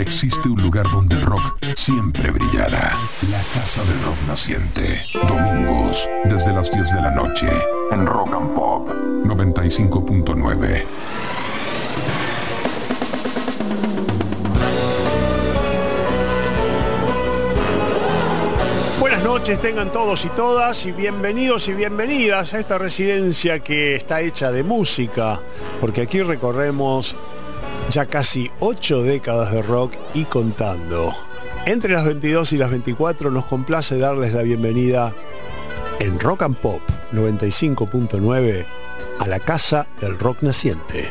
existe un lugar donde el rock siempre brillará. La Casa del Rock Naciente. Domingos, desde las 10 de la noche, en Rock and Pop 95.9. Buenas noches tengan todos y todas y bienvenidos y bienvenidas a esta residencia que está hecha de música, porque aquí recorremos ya casi ocho décadas de rock y contando. Entre las 22 y las 24 nos complace darles la bienvenida en Rock and Pop 95.9 a la Casa del Rock Naciente.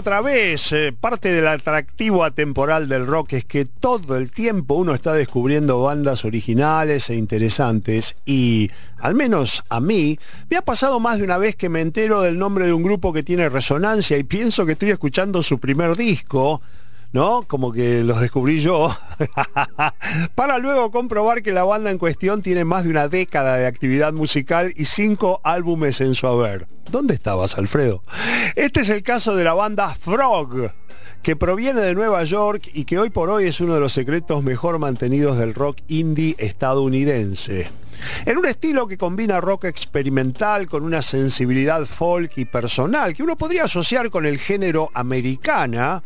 Otra vez. Eh, parte del atractivo atemporal del rock es que todo el tiempo uno está descubriendo bandas originales e interesantes y, al menos a mí, me ha pasado más de una vez que me entero del nombre de un grupo que tiene resonancia y pienso que estoy escuchando su primer disco ¿no? Como que los descubrí yo, para luego comprobar que la banda en cuestión tiene más de una década de actividad musical y cinco álbumes en su haber. ¿Dónde estabas, Alfredo? Este es el caso de la banda Frog, que proviene de Nueva York y que hoy por hoy es uno de los secretos mejor mantenidos del rock indie estadounidense. En un estilo que combina rock experimental con una sensibilidad folk y personal que uno podría asociar con el género americana,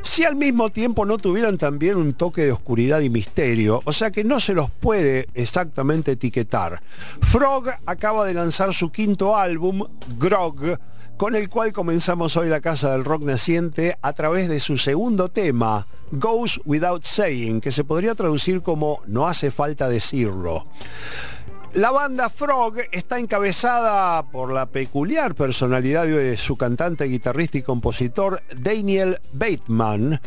si al mismo tiempo no tuvieran también un toque de oscuridad y misterio, o sea que no se los puede exactamente etiquetar. Frog acaba de lanzar su quinto álbum, Grog, con el cual comenzamos hoy la Casa del Rock Naciente a través de su segundo tema, Goes Without Saying, que se podría traducir como No hace falta decirlo. La banda Frog está encabezada por la peculiar personalidad de su cantante, guitarrista y compositor Daniel Bateman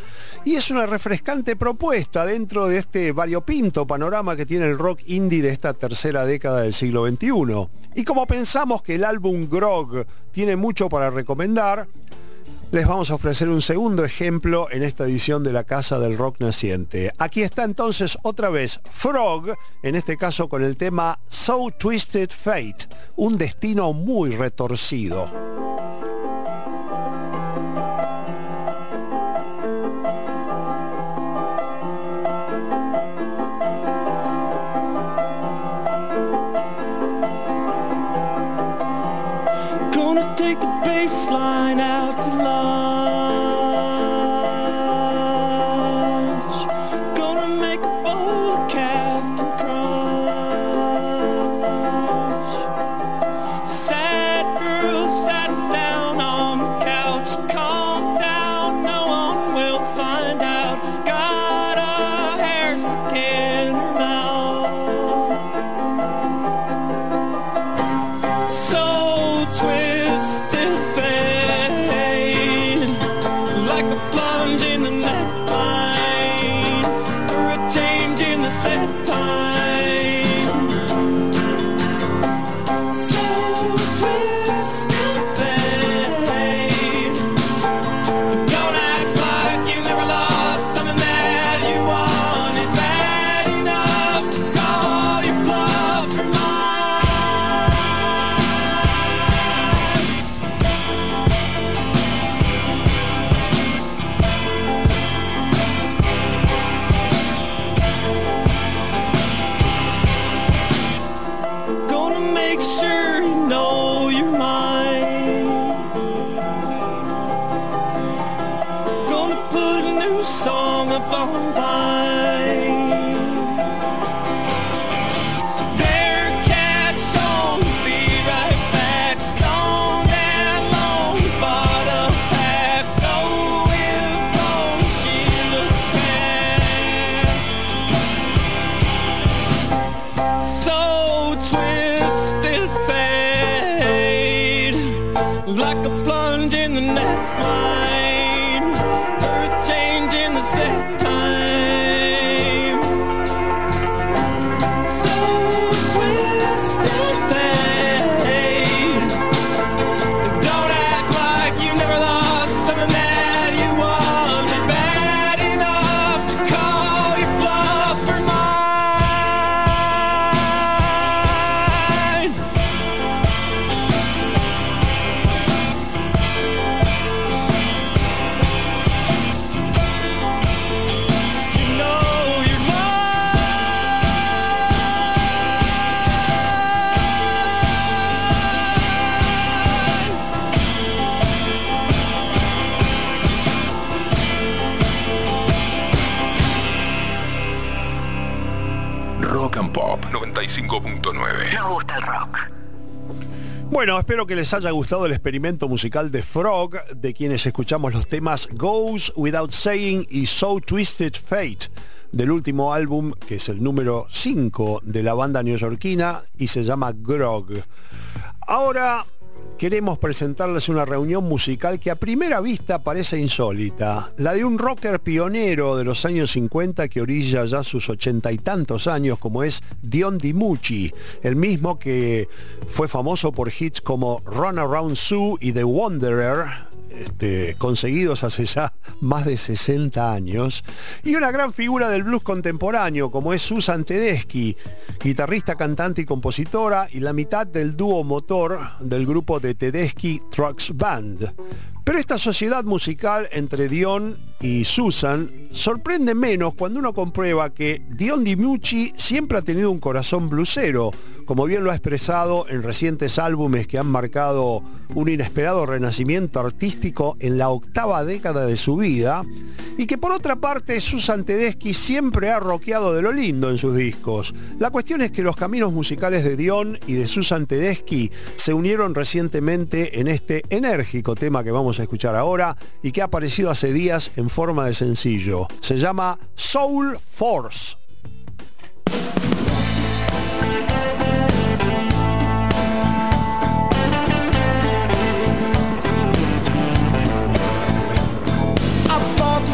y es una refrescante propuesta dentro de este variopinto panorama que tiene el rock indie de esta tercera década del siglo XXI. Y como pensamos que el álbum Grog tiene mucho para recomendar, les vamos a ofrecer un segundo ejemplo en esta edición de la Casa del Rock Naciente. Aquí está entonces otra vez Frog, en este caso con el tema So Twisted Fate, un destino muy retorcido. Bueno, espero que les haya gustado el experimento musical de Frog, de quienes escuchamos los temas Goes Without Saying y So Twisted Fate, del último álbum, que es el número 5 de la banda neoyorquina y se llama Grog. Ahora queremos presentarles una reunión musical que a primera vista parece insólita, la de un rocker pionero de los años 50 que orilla ya sus ochenta y tantos años, como es Dion DiMucci, el mismo que fue famoso por hits como Run Around Sue y The Wanderer, este, conseguidos hace ya más de 60 años, y una gran figura del blues contemporáneo como es Susan Tedeschi, guitarrista, cantante y compositora, y la mitad del dúo motor del grupo de Tedeschi Trucks Band. Pero esta sociedad musical entre Dion y Susan sorprende menos cuando uno comprueba que Dion DiMucci siempre ha tenido un corazón blusero, como bien lo ha expresado en recientes álbumes que han marcado un inesperado renacimiento artístico en la octava década de su vida, y que por otra parte Susan Tedeschi siempre ha rockeado de lo lindo en sus discos. La cuestión es que los caminos musicales de Dion y de Susan Tedeschi se unieron recientemente en este enérgico tema que vamos a escuchar ahora y que ha aparecido hace días en forma de sencillo. Se llama Soul Force.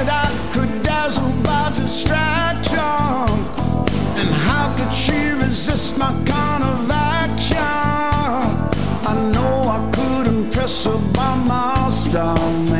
That my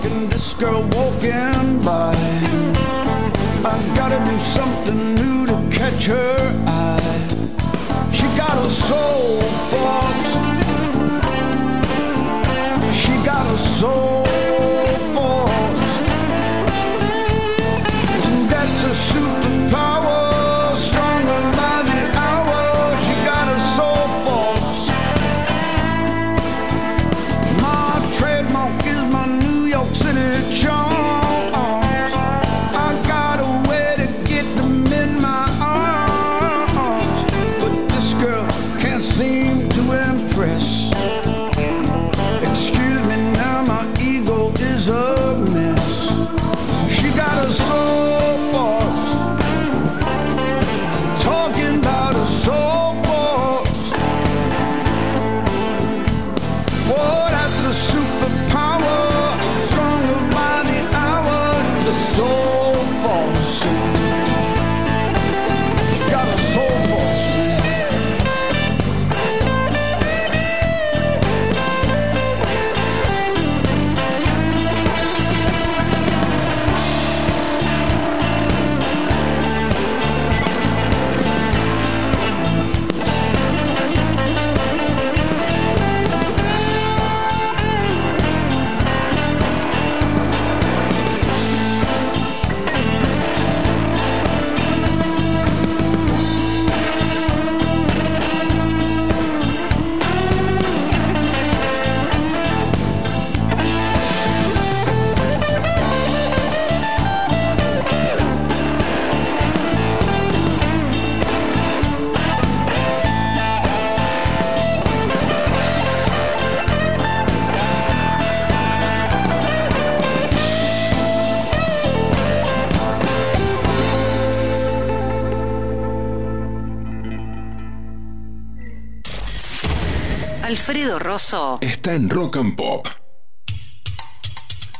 talking, this girl walking by. I gotta do something new to catch her eye. She got a soul force She got a soul Rosso está en Rock and Pop.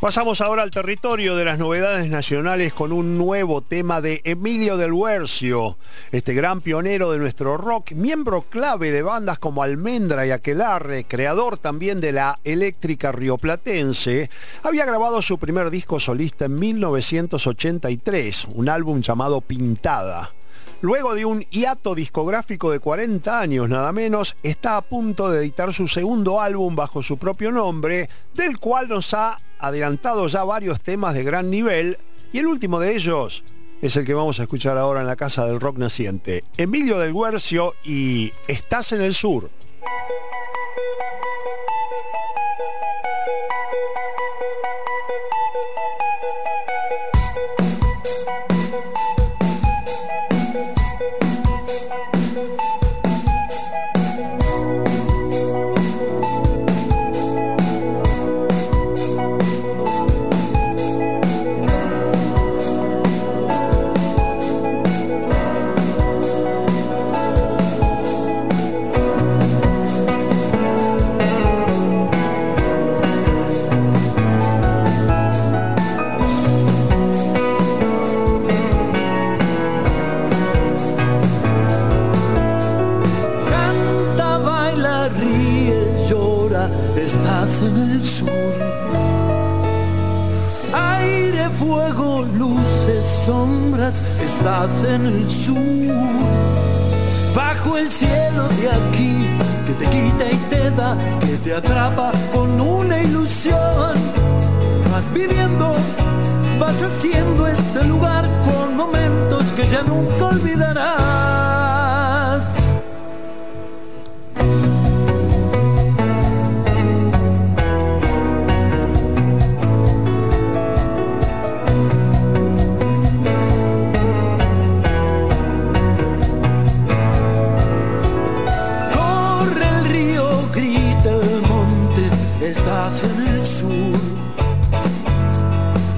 Pasamos ahora al territorio de las novedades nacionales con un nuevo tema de Emilio del Huercio, este gran pionero de nuestro rock, miembro clave de bandas como Almendra y Aquelarre, creador también de la eléctrica rioplatense, había grabado su primer disco solista en 1983, un álbum llamado Pintada. Luego de un hiato discográfico de 40 años nada menos, está a punto de editar su segundo álbum bajo su propio nombre, del cual nos ha adelantado ya varios temas de gran nivel, y el último de ellos es el que vamos a escuchar ahora en la Casa del Rock Naciente. Emilio del Guercio y Estás en el Sur. Estás en el sur. Bajo el cielo de aquí, que te quita y te da, que te atrapa con una ilusión. Vas viviendo, vas haciendo este lugar con momentos que ya nunca olvidarás. Estás en el sur.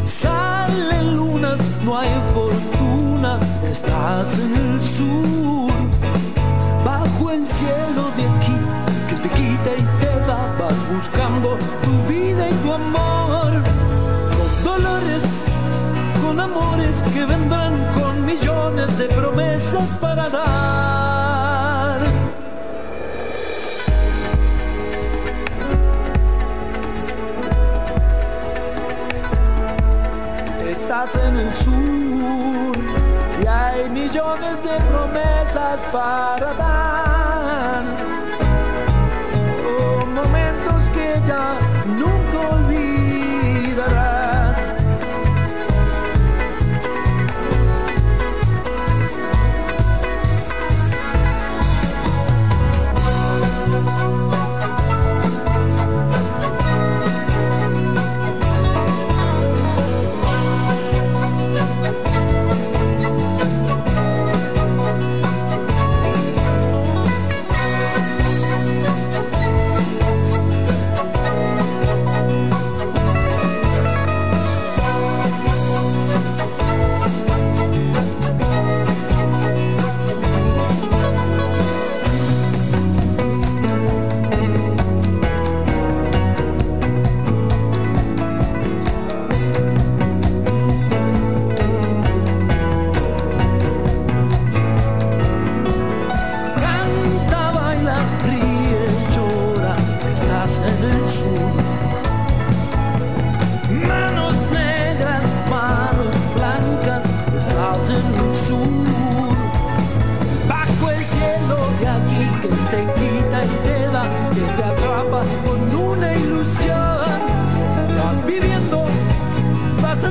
Salen lunas, no hay fortuna, estás en el sur. Bajo el cielo de aquí, que te quita y te da, vas buscando tu vida y tu amor. Con dolores, con amores que vendrán con millones de promesas para dar. En el sur y hay millones de promesas para dar. Oh, momentos que ya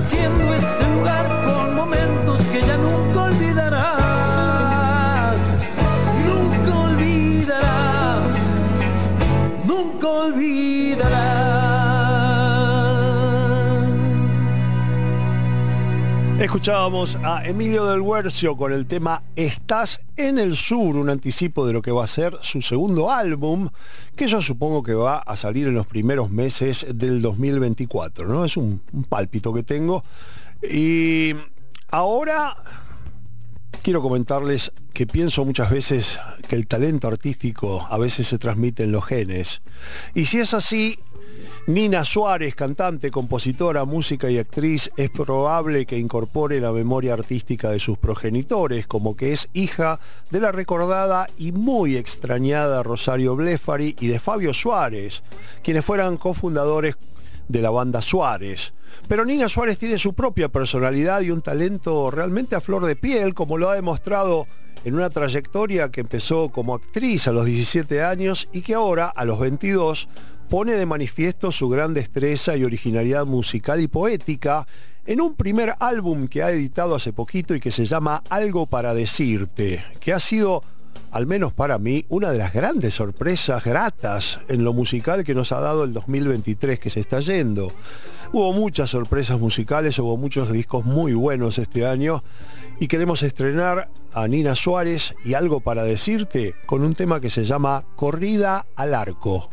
haciendo este lugar con momentos que ya nunca olvidarás. Nunca olvidarás, nunca olvidarás. Escuchábamos a Emilio del Huercio con el tema Estás en el Sur, un anticipo de lo que va a ser su segundo álbum, que yo supongo que va a salir en los primeros meses del 2024, ¿no? Es un, un pálpito que tengo. Y ahora quiero comentarles que que pienso muchas veces que el talento artístico a veces se transmite en los genes. Y si es así, Nina Suárez, cantante, compositora, música y actriz, es probable que incorpore la memoria artística de sus progenitores, como que es hija de la recordada y muy extrañada Rosario Blefari y de Fabio Suárez, quienes fueran cofundadores de la banda Suárez. Pero Nina Suárez tiene su propia personalidad y un talento realmente a flor de piel, como lo ha demostrado en una trayectoria que empezó como actriz a los 17 años y que ahora, a los 22, pone de manifiesto su gran destreza y originalidad musical y poética en un primer álbum que ha editado hace poquito y que se llama Algo para decirte, que ha sido al menos para mí, una de las grandes sorpresas gratas en lo musical que nos ha dado el 2023 que se está yendo. Hubo muchas sorpresas musicales, hubo muchos discos muy buenos este año y queremos estrenar a Nina Suárez y algo para decirte con un tema que se llama Corrida al Arco.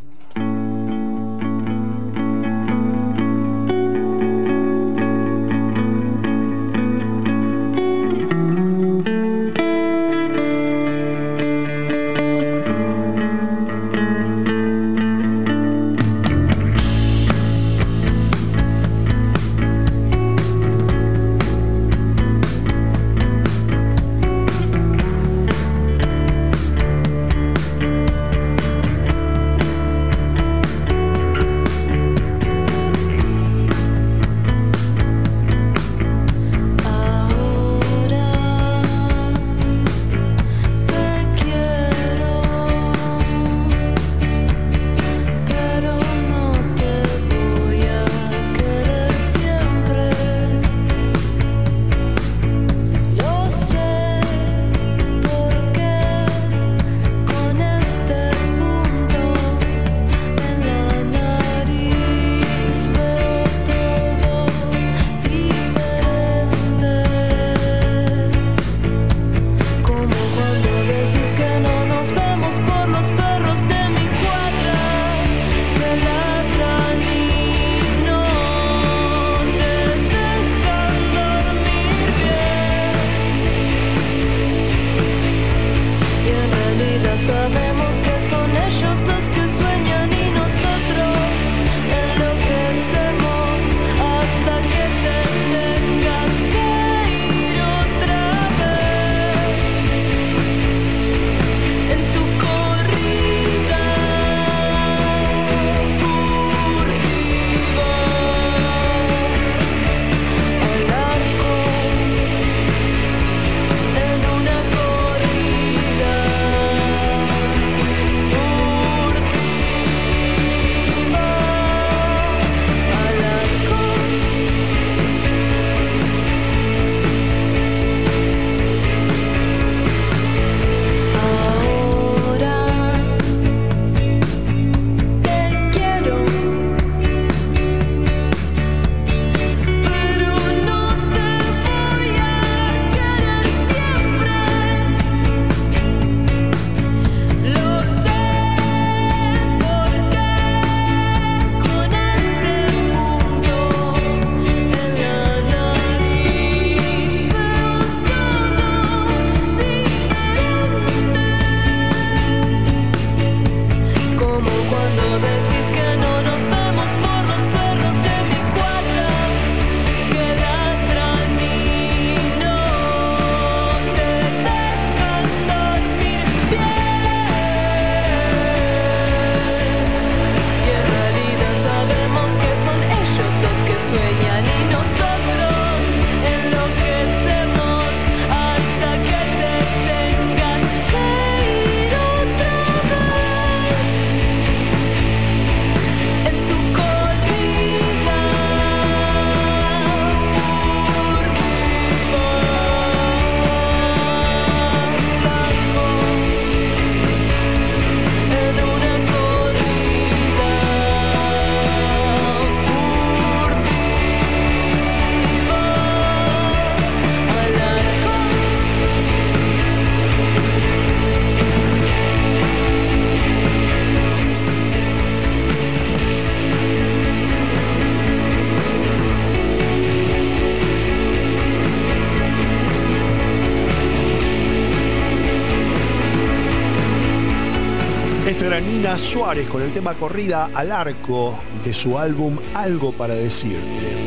Suárez con el tema Corrida al Arco de su álbum Algo para Decirte.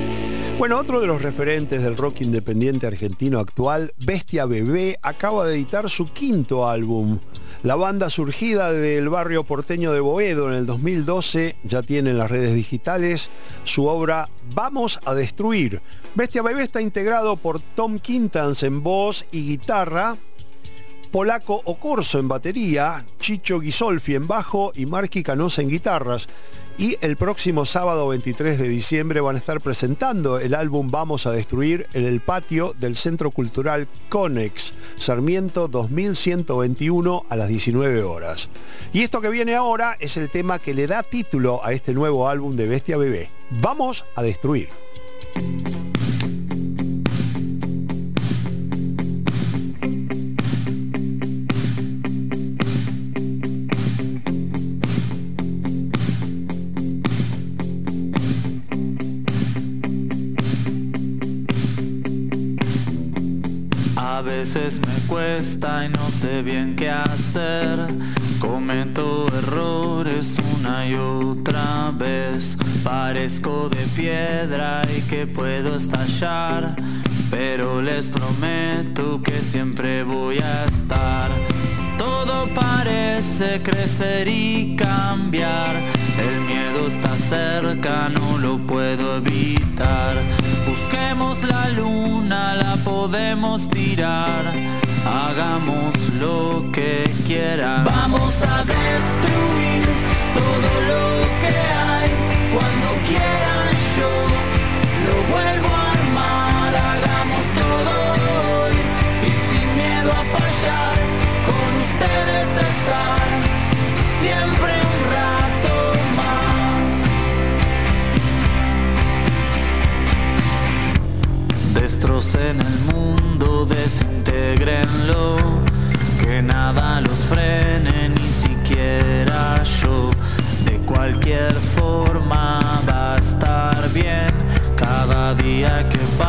Bueno, otro de los referentes del rock independiente argentino actual, Bestia Bebé, acaba de editar su quinto álbum. La banda surgida del barrio porteño de Boedo en el 2012 ya tiene en las redes digitales su obra Vamos a Destruir. Bestia Bebé está integrado por Tom Quintans en voz y guitarra, Polaco Ocorso en batería, Chicho Ghisolfi en bajo y Marky Canosa en guitarras. Y el próximo sábado 23 de diciembre van a estar presentando el álbum Vamos a Destruir en el patio del Centro Cultural Conex, Sarmiento 2121 a las 19 horas. Y esto que viene ahora es el tema que le da título a este nuevo álbum de Bestia Bebé. Vamos a Destruir. A veces me cuesta y no sé bien qué hacer. Cometo errores una y otra vez. Parezco de piedra y que puedo estallar. Pero les prometo que siempre voy a estar. Todo parece crecer y cambiar. El miedo está cerca, no lo puedo evitar. Busquemos la luna, la podemos tirar. Hagamos lo que quieran. Vamos a destruir todo lo que hay. Cuando quieran yo Que nada los frene, ni siquiera yo. De cualquier forma va a estar bien. Cada día que pasa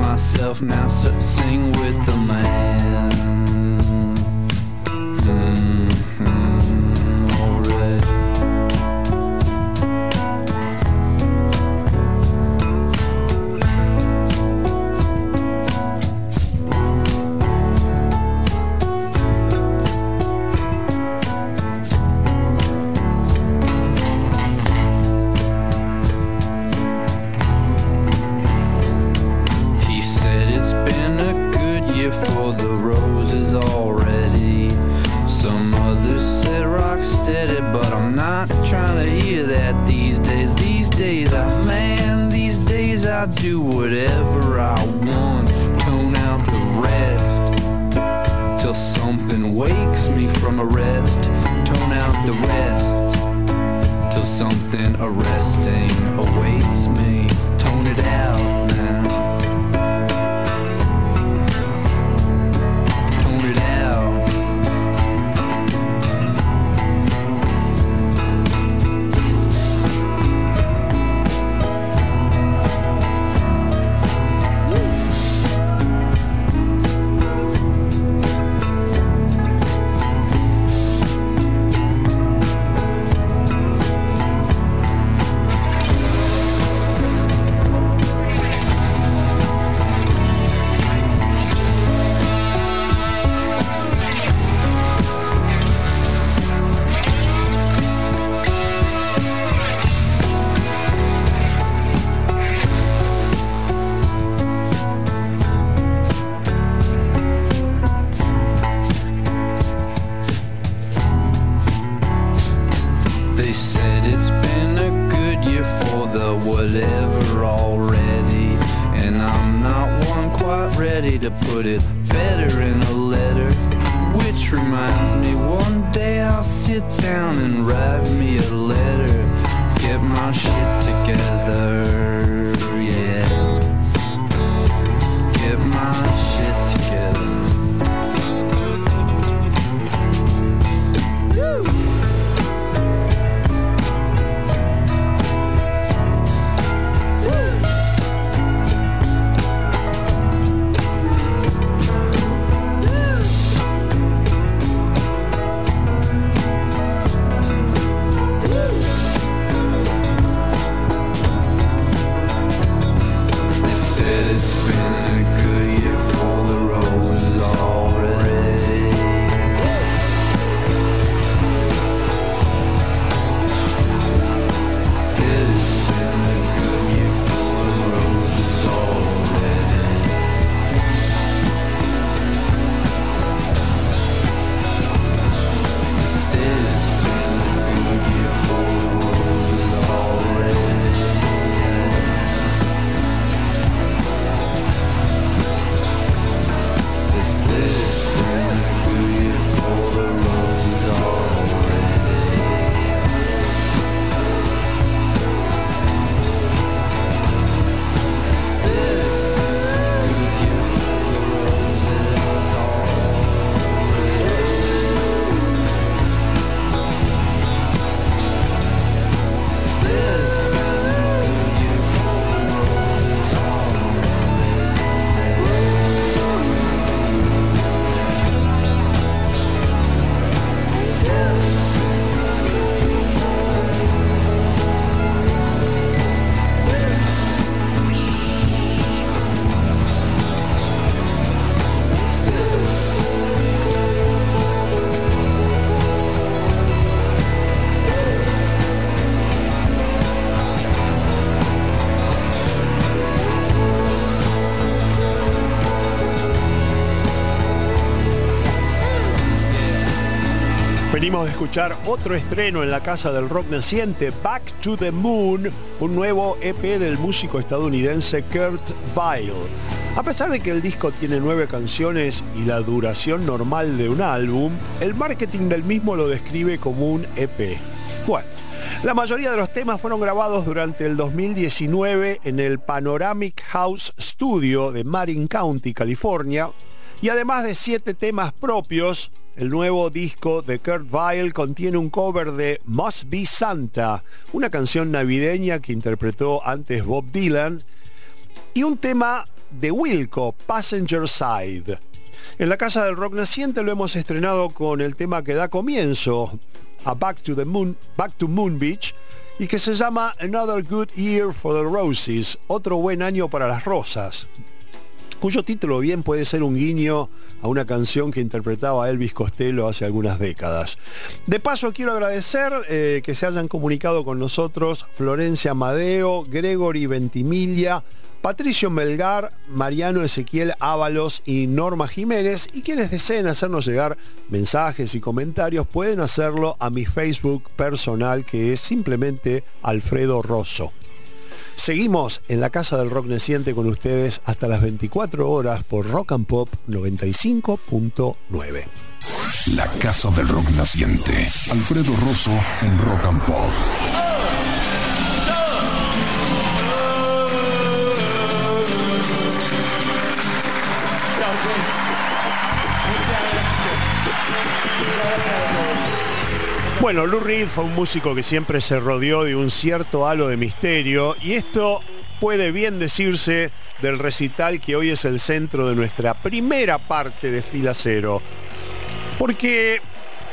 myself now, so sing with the man. Escuchar otro estreno en la casa del rock naciente, Back to the Moon, un nuevo EP del músico estadounidense Kurt Vile. A pesar de que el disco tiene nueve canciones y la duración normal de un álbum, el marketing del mismo lo describe como un EP. Bueno, la mayoría de los temas fueron grabados durante el 2019 en el Panoramic House Studio de Marin County, California, y además de siete temas propios, el nuevo disco de Kurt Weill contiene un cover de Must Be Santa, una canción navideña que interpretó antes Bob Dylan, y un tema de Wilco, Passenger Side. En la Casa del Rock Naciente lo hemos estrenado con el tema que da comienzo a Back to the Moon, Back to Moon Beach y que se llama Another Good Year for the Roses, otro buen año para las rosas, cuyo título bien puede ser un guiño a una canción que interpretaba Elvis Costello hace algunas décadas. De paso quiero agradecer eh, que se hayan comunicado con nosotros Florencia Amadeo, Gregory Ventimiglia, Patricio Melgar, Mariano Ezequiel Ábalos y Norma Jiménez y quienes deseen hacernos llegar mensajes y comentarios pueden hacerlo a mi Facebook personal que es simplemente Alfredo Rosso. Seguimos en la Casa del Rock Naciente con ustedes hasta las 24 horas por Rock and Pop 95.9. La Casa del Rock Naciente. Alfredo Rosso en Rock and Pop. Bueno, Lou Reed fue un músico que siempre se rodeó de un cierto halo de misterio y esto puede bien decirse del recital que hoy es el centro de nuestra primera parte de Fila Cero. Porque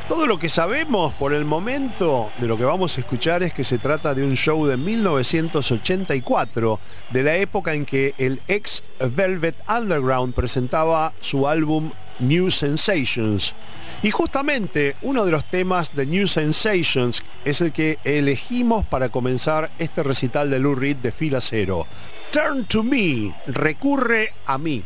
todo lo que sabemos por el momento de lo que vamos a escuchar es que se trata de un show de 1984, de la época en que el ex Velvet Underground presentaba su álbum New Sensations. Y justamente uno de los temas de New Sensations es el que elegimos para comenzar este recital de Lou Reed de fila cero. Turn to me, recurre a mí.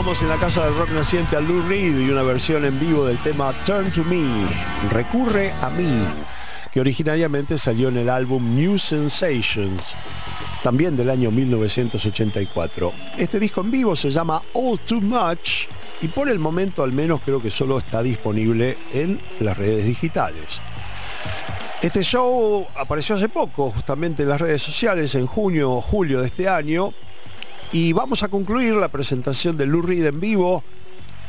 Escuchábamos en la casa del rock naciente a Lou Reed y una versión en vivo del tema Turn to Me, Recurre a mí, que originariamente salió en el álbum New Sensations, también del año 1984. Este disco en vivo se llama All Too Much y por el momento al menos creo que solo está disponible en las redes digitales. Este show apareció hace poco, justamente en las redes sociales, en junio o julio de este año, y vamos a concluir la presentación de Lou Reed en vivo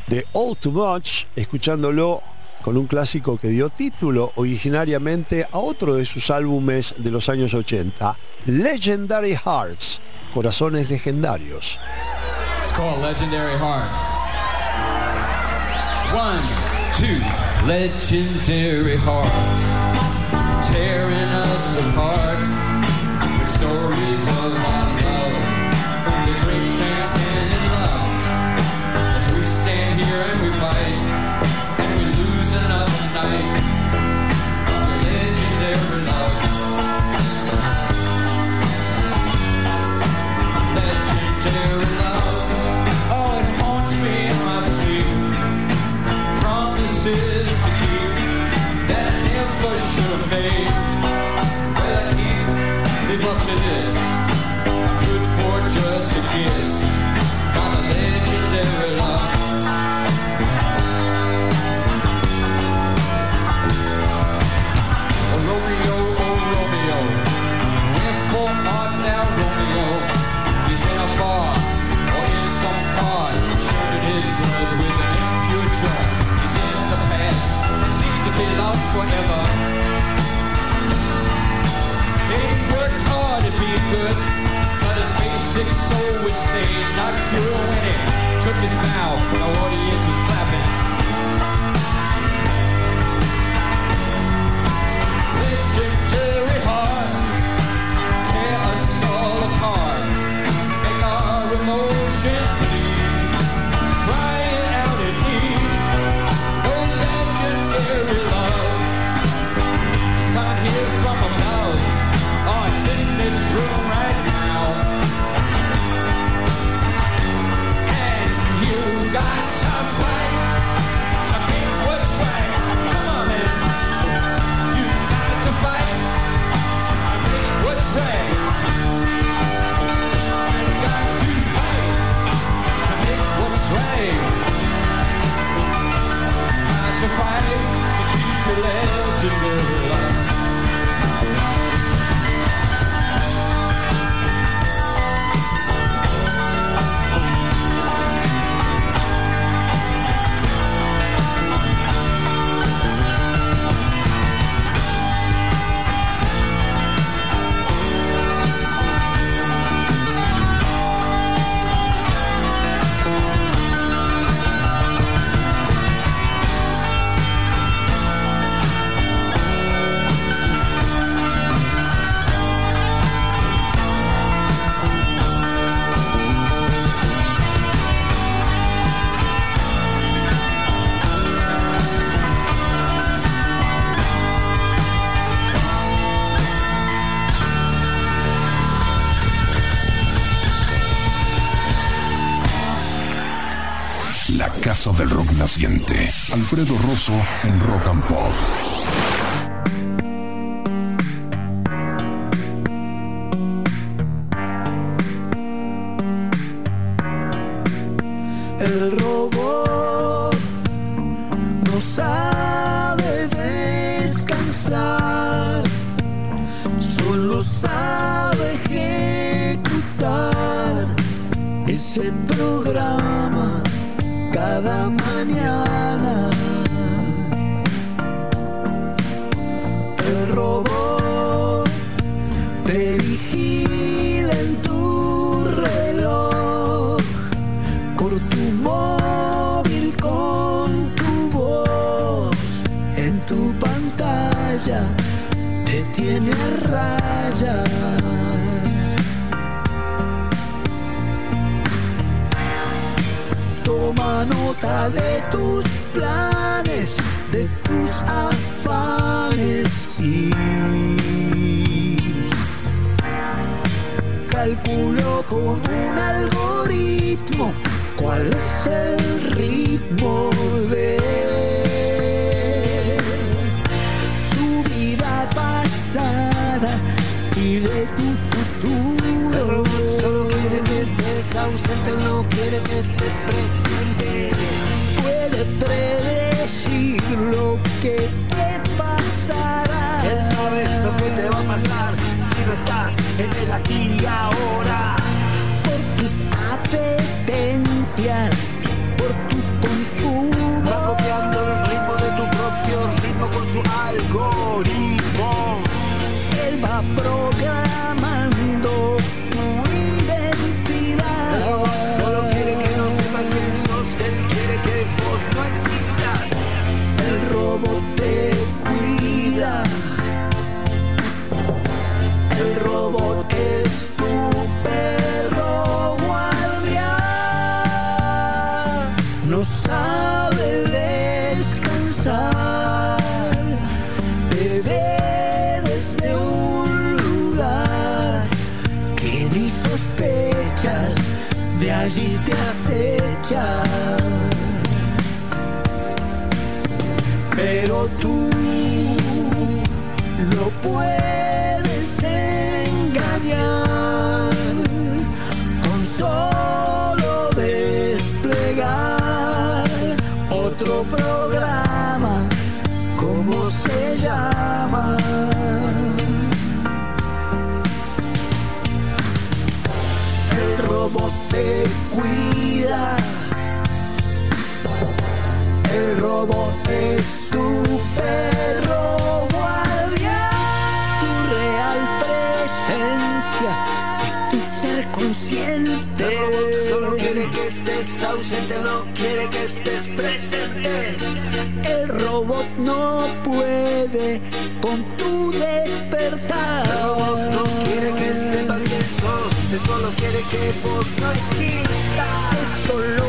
de All Too Much, escuchándolo con un clásico que dio título originariamente a otro de sus álbumes de los años 80, Legendary Hearts, Corazones Legendarios. It's called Legendary Hearts. One, two, Legendary Hearts. Tearing us apart. always stayed not pure when took his mouth. Well, what he is. Alfredo Rosso en Rock and Pop. ¿Cómo se llama? El robot te cuida. El robot es tu perro guardián. Tu real presencia es tu ser consciente. El robot solo quiere que estés ausente, no quiere que estés presente. El robot no puede con tu despertar. El robot no quiere que sepas quién sos, él solo quiere que vos no existas. Solo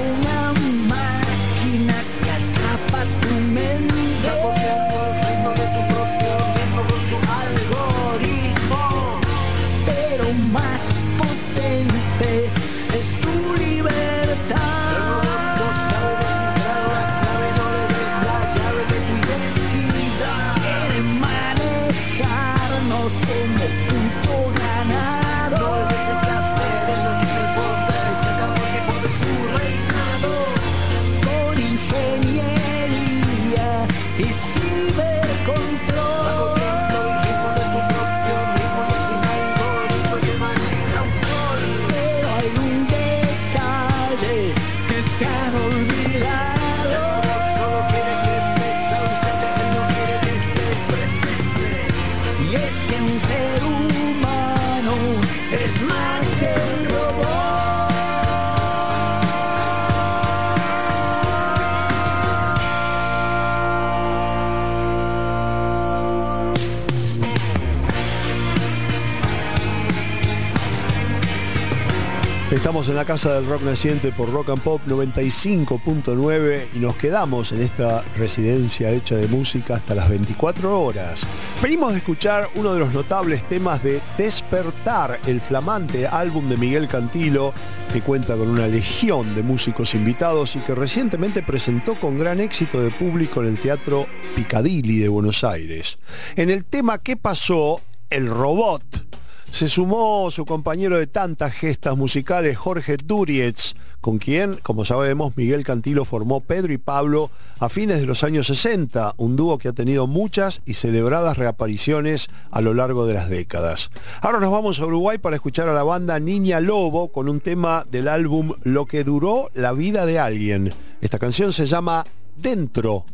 En la Casa del Rock Naciente por Rock and Pop 95.9 y nos quedamos en esta residencia hecha de música hasta las 24 horas. Venimos de escuchar uno de los notables temas de Despertar, el flamante álbum de Miguel Cantilo, que cuenta con una legión de músicos invitados y que recientemente presentó con gran éxito de público en el Teatro Picadilly de Buenos Aires. En el tema ¿Qué pasó? El robot se sumó su compañero de tantas gestas musicales, Jorge Durietz, con quien, como sabemos, Miguel Cantilo formó Pedro y Pablo a fines de los años 60, un dúo que ha tenido muchas y celebradas reapariciones a lo largo de las décadas. Ahora nos vamos a Uruguay para escuchar a la banda Niña Lobo con un tema del álbum Lo que duró la vida de alguien. Esta canción se llama Dentro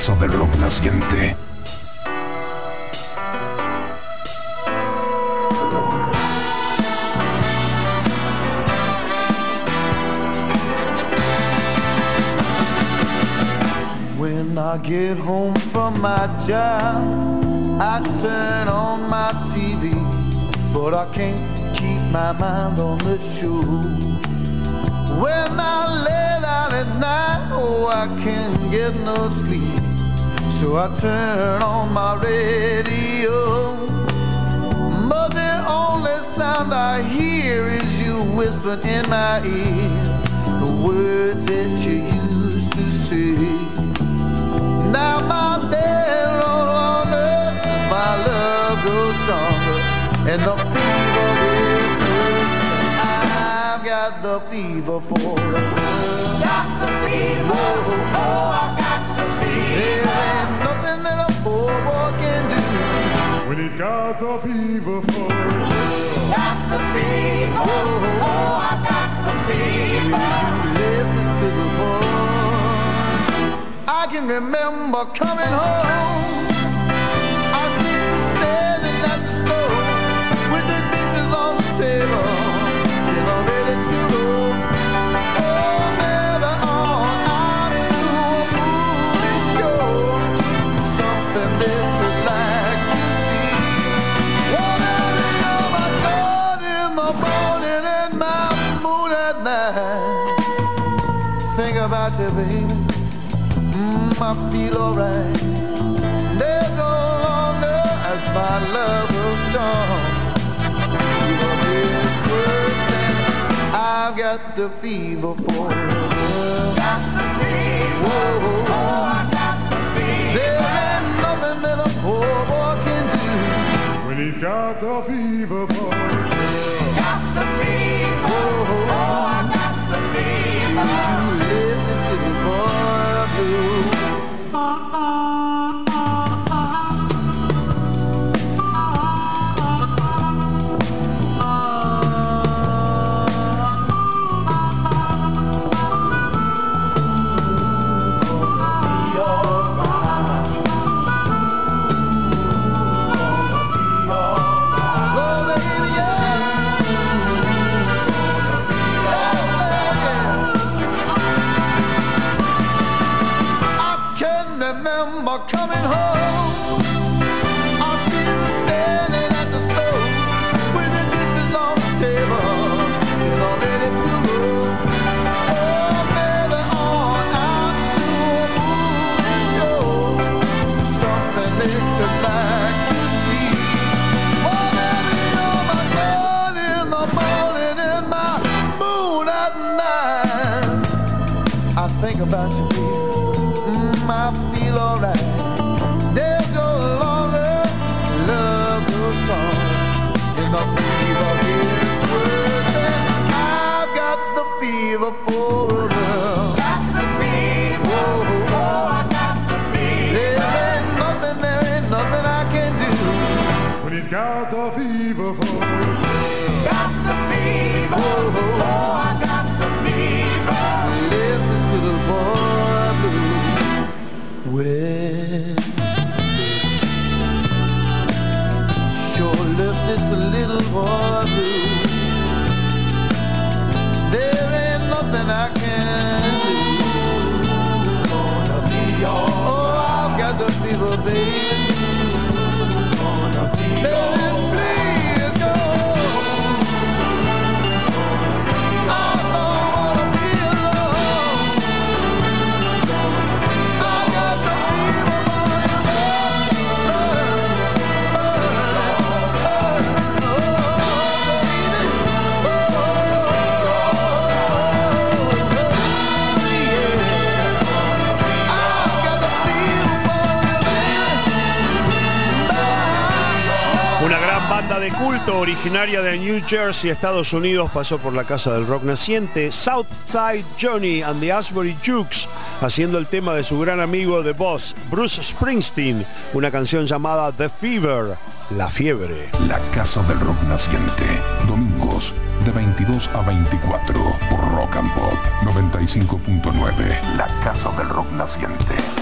sobre lo placiente. got the fever for love. Got the fever. Whoa. Oh, I got the fever. There's ain't nothing that a poor boy can do when he's got the fever originaria de New Jersey, Estados Unidos, pasó por la casa del rock naciente, Southside Johnny and the Asbury Jukes, haciendo el tema de su gran amigo de voz, Bruce Springsteen, una canción llamada The Fever, La Fiebre. La casa del rock naciente, domingos de 22 a 24 por Rock and Pop 95.9, La casa del rock naciente.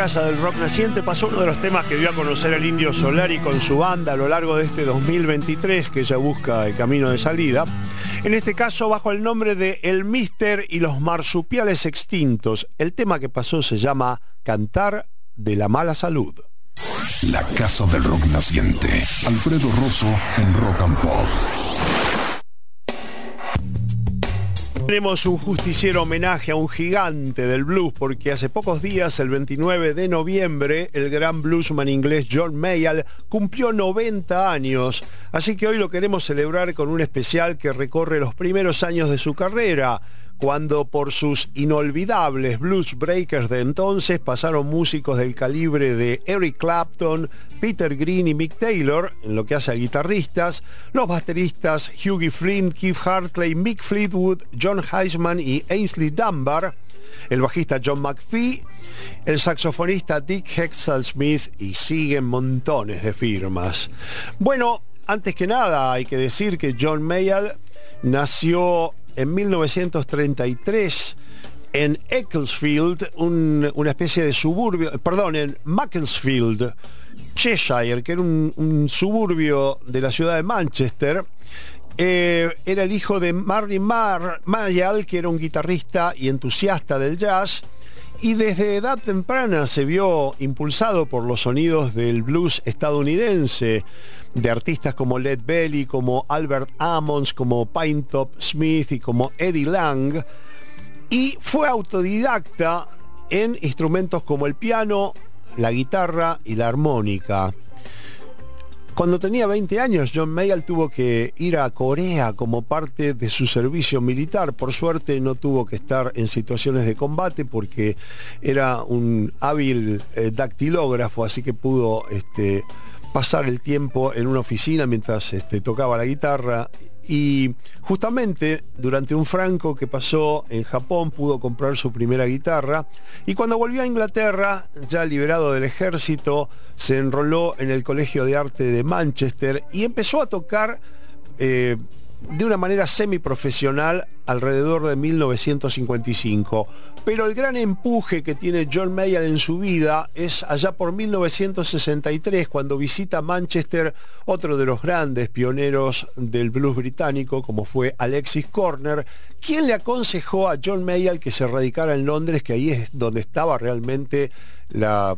Casa del rock naciente pasó uno de los temas que dio a conocer el Indio Solari con su banda a lo largo de este 2023 que ya busca el camino de salida. En este caso bajo el nombre de El Mister y los marsupiales extintos. El tema que pasó se llama Cantar de la mala salud. La casa del rock naciente. Alfredo Rosso en Rock and Pop. Tenemos un justiciero homenaje a un gigante del blues porque hace pocos días, el 29 de noviembre, el gran bluesman inglés John Mayall cumplió 90 años. Así que hoy lo queremos celebrar con un especial que recorre los primeros años de su carrera cuando por sus inolvidables blues breakers de entonces pasaron músicos del calibre de Eric Clapton, Peter Green y Mick Taylor, en lo que hace a guitarristas, los bateristas Hughie Flynn, Keith Hartley, Mick Fleetwood, John Heisman y Ainsley Dunbar, el bajista John McPhee, el saxofonista Dick Hexal Smith y siguen montones de firmas. Bueno, antes que nada hay que decir que John Mayall nació en 1933 en Ecclesfield, un- una especie de suburbio, perdón, en Macclesfield, Cheshire, que era un, suburbio de la ciudad de Manchester. Eh, era el hijo de Marty Mar Mayall, que era un guitarrista y entusiasta del jazz. Y desde edad temprana se vio impulsado por los sonidos del blues estadounidense, de artistas como Led Belly, como Albert Ammons, como Pinetop Smith y como Eddie Lang. Y fue autodidacta en instrumentos como el piano, la guitarra y la armónica. Cuando tenía 20 años, John Mayall tuvo que ir a Corea como parte de su servicio militar. Por suerte no tuvo que estar en situaciones de combate porque era un hábil eh, dactilógrafo, así que pudo este, pasar el tiempo en una oficina mientras este, tocaba la guitarra. Y justamente durante un franco que pasó en Japón pudo comprar su primera guitarra y cuando volvió a Inglaterra, ya liberado del ejército, se enroló en el Colegio de Arte de Manchester y empezó a tocar eh, de una manera semiprofesional alrededor de 1955. Pero el gran empuje que tiene John Mayall en su vida es allá por 1963 cuando visita Manchester otro de los grandes pioneros del blues británico como fue Alexis Corner, quien le aconsejó a John Mayall que se radicara en Londres, que ahí es donde estaba realmente la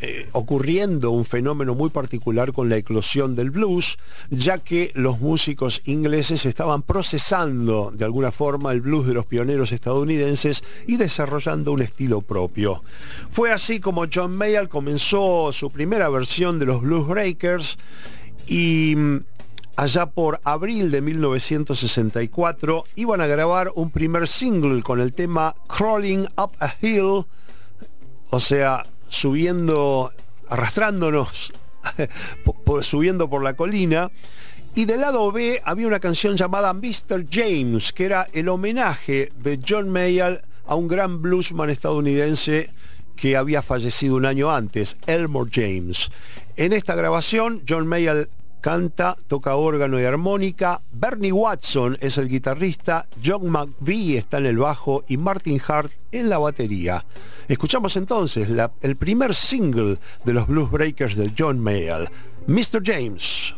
eh, ocurriendo un fenómeno muy particular con la eclosión del blues, ya que los músicos ingleses estaban procesando de alguna forma el blues de los pioneros estadounidenses y desarrollando un estilo propio. Fue así como John Mayall comenzó su primera versión de los Blues Breakers y mm, allá por abril de 1964 iban a grabar un primer single con el tema Crawling Up a Hill, o sea, subiendo, arrastrándonos, subiendo por la colina. Y del lado B había una canción llamada Mr. James, que era el homenaje de John Mayall a un gran bluesman estadounidense que había fallecido un año antes, Elmore James. En esta grabación, John Mayall canta, toca órgano y armónica, Bernie Watson es el guitarrista, John McVie está en el bajo y Martin Hart en la batería. Escuchamos entonces el primer single de los Blues Breakers de John Mayall, Mr. James.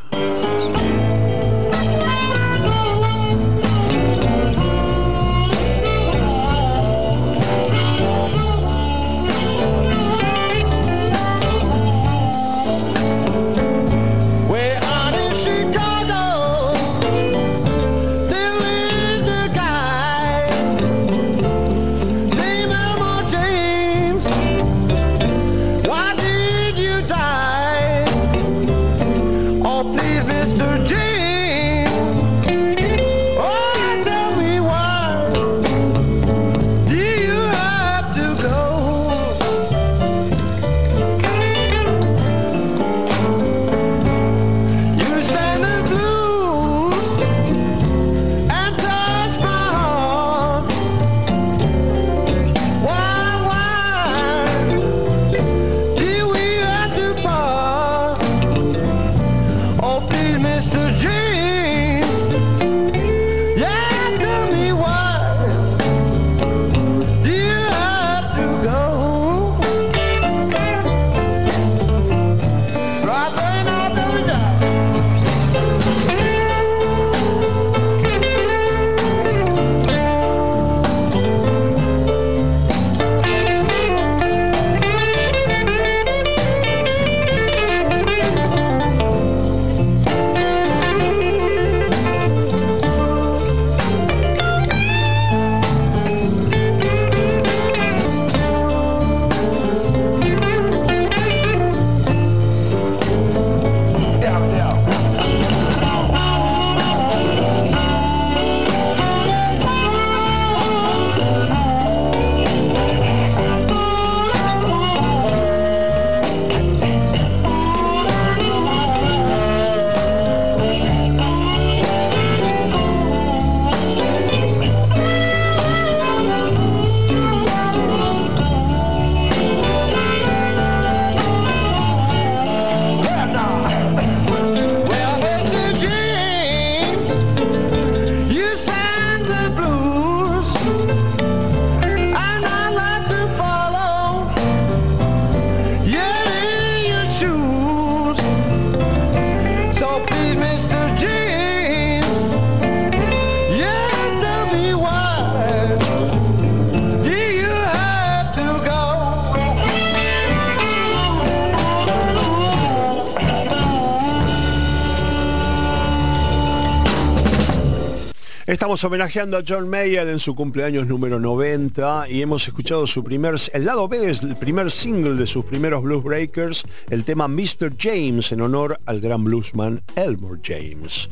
Estamos homenajeando a John Mayer en su cumpleaños número 90 y hemos escuchado su primer, el lado B del primer single de sus primeros Blues Breakers, el tema Mr. James en honor al gran bluesman Elmore James.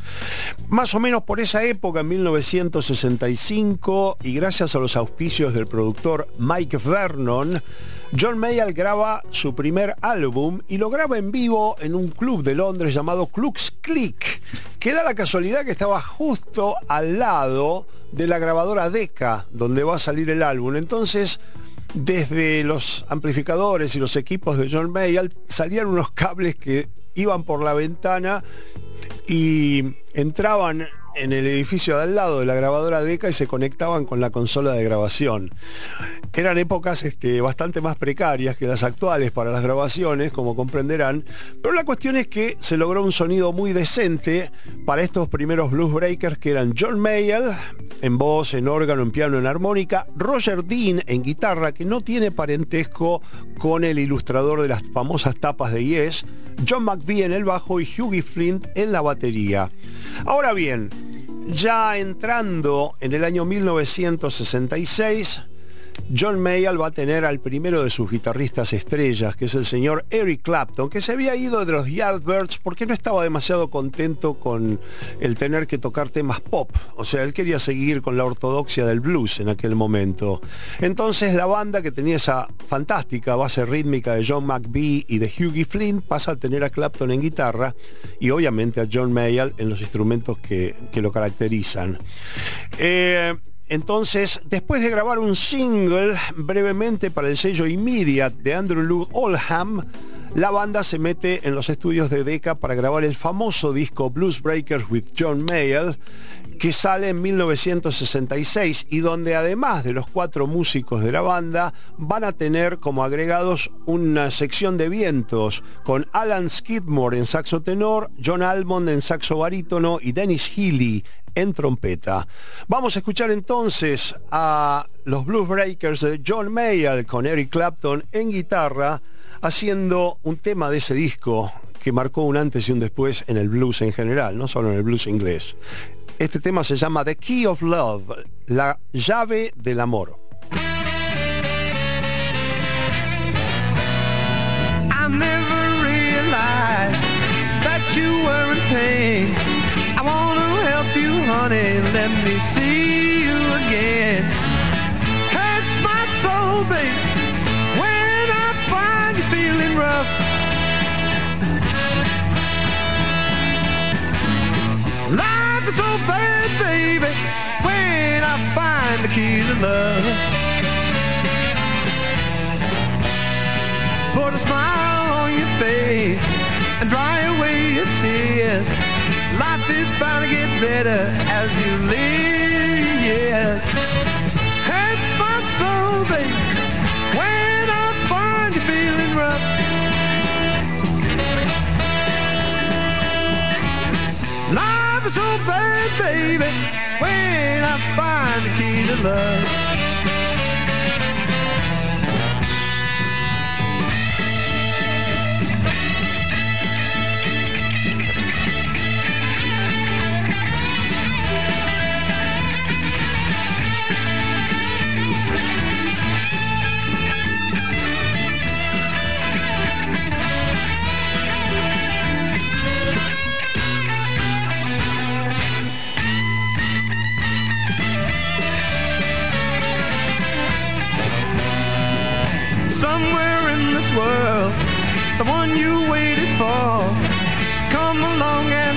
Más o menos por esa época, en 1965, y gracias a los auspicios del productor Mike Vernon, John Mayall graba su primer álbum y lo graba en vivo en un club de Londres llamado Click, que da la casualidad que estaba justo al lado de la grabadora Decca, donde va a salir el álbum. Entonces, desde los amplificadores y los equipos de John Mayall salían unos cables que iban por la ventana y entraban en el edificio de al lado de la grabadora Deca y se conectaban con la consola de grabación. Eran épocas este, bastante más precarias que las actuales para las grabaciones, como comprenderán, pero la cuestión es que se logró un sonido muy decente para estos primeros blues breakers que eran John Mayall en voz, en órgano, en piano, en armónica, Roger Dean en guitarra, que no tiene parentesco con el ilustrador de las famosas tapas de Yes, John McVie en el bajo y Hughie Flint en la batería. Ahora bien, ya entrando en el año 1966, John Mayall va a tener al primero de sus guitarristas estrellas, que es el señor Eric Clapton, que se había ido de los Yardbirds porque no estaba demasiado contento con el tener que tocar temas pop. O sea, él quería seguir con la ortodoxia del blues en aquel momento. Entonces la banda que tenía esa fantástica base rítmica de John McVie y de Hughie Flint pasa a tener a Clapton en guitarra y obviamente a John Mayall en los instrumentos que, que lo caracterizan. Eh, entonces, después de grabar un single brevemente para el sello Immediate de Andrew Lou Oldham, la banda se mete en los estudios de Decca para grabar el famoso disco Blues Breakers with John Mayall, que sale en 1966 y donde además de los cuatro músicos de la banda van a tener como agregados una sección de vientos con Alan Skidmore en saxo tenor, John Almond en saxo barítono y Dennis Healy en trompeta. Vamos a escuchar entonces a los Blues Breakers de John Mayall con Eric Clapton en guitarra haciendo un tema de ese disco que marcó un antes y un después en el blues en general, no solo en el blues inglés. Este tema se llama The Key of Love, la llave del amor. Honey. Let me see you again. Hurts my soul, baby, when I find you feeling rough. Life is so bad, baby, when I find the key to love. Put a smile on your face and dry away your tears. Is bound to get better as you live, yes. Hurts my soul, baby, when I find you feeling rough. Life is so bad, baby, when I find the key to love.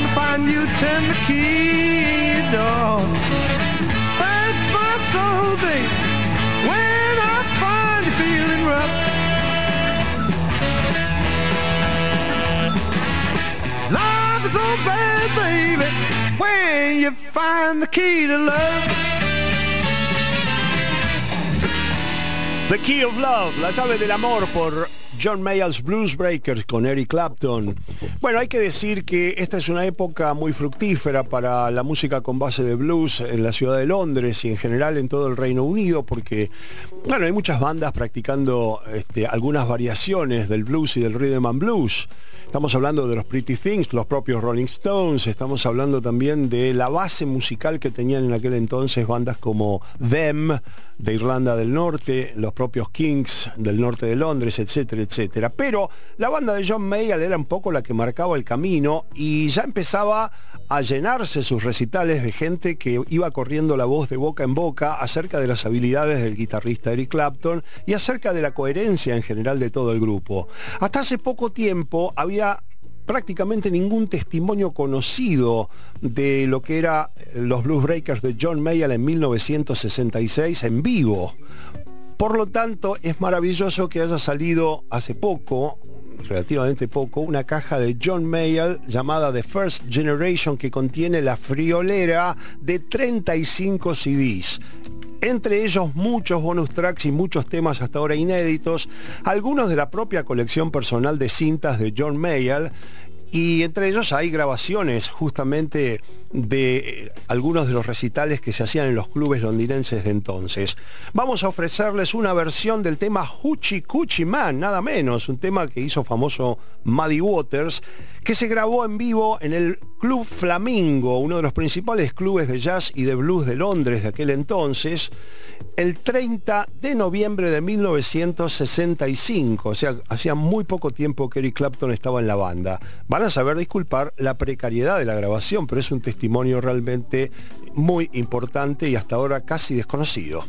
And find you, turn the key door. That's my soul, babe, when I find you feeling rough. Life is so bad, baby, when you find the key to love. The Key of Love, la llave del amor por John Mayall's Blues Breakers con Eric Clapton. Bueno, hay que decir que esta es una época muy fructífera para la música con base de blues en la ciudad de Londres y en general en todo el Reino Unido porque, bueno, hay muchas bandas practicando este, algunas variaciones del blues y del rhythm and blues. Estamos hablando de los Pretty Things, los propios Rolling Stones, estamos hablando también de la base musical que tenían en aquel entonces bandas como Them, de Irlanda del Norte, los propios Kings del norte de Londres, etcétera, etcétera. Pero la banda de John Mayall era un poco la que marcaba el camino y ya empezaba a llenarse sus recitales de gente que iba corriendo la voz de boca en boca acerca de las habilidades del guitarrista Eric Clapton y acerca de la coherencia en general de todo el grupo. Hasta hace poco tiempo había prácticamente ningún testimonio conocido de lo que era los Blues Breakers de John Mayall en 1966 en vivo. Por lo tanto, es maravilloso que haya salido hace poco, relativamente poco, una caja de John Mayall llamada The First Generation que contiene la friolera de 35 CDs entre ellos muchos bonus tracks y muchos temas hasta ahora inéditos, algunos de la propia colección personal de cintas de John Mayall, y entre ellos hay grabaciones justamente de eh, algunos de los recitales que se hacían en los clubes londinenses de entonces. Vamos a ofrecerles una versión del tema Hoochie Coochie Man, nada menos, un tema que hizo famoso Muddy Waters, que se grabó en vivo en el Club Flamingo, uno de los principales clubes de jazz y de blues de Londres de aquel entonces, el 30 de noviembre de 1965, o sea, hacía muy poco tiempo que Eric Clapton estaba en la banda. Van a saber disculpar la precariedad de la grabación, pero es un testimonio realmente muy importante y hasta ahora casi desconocido.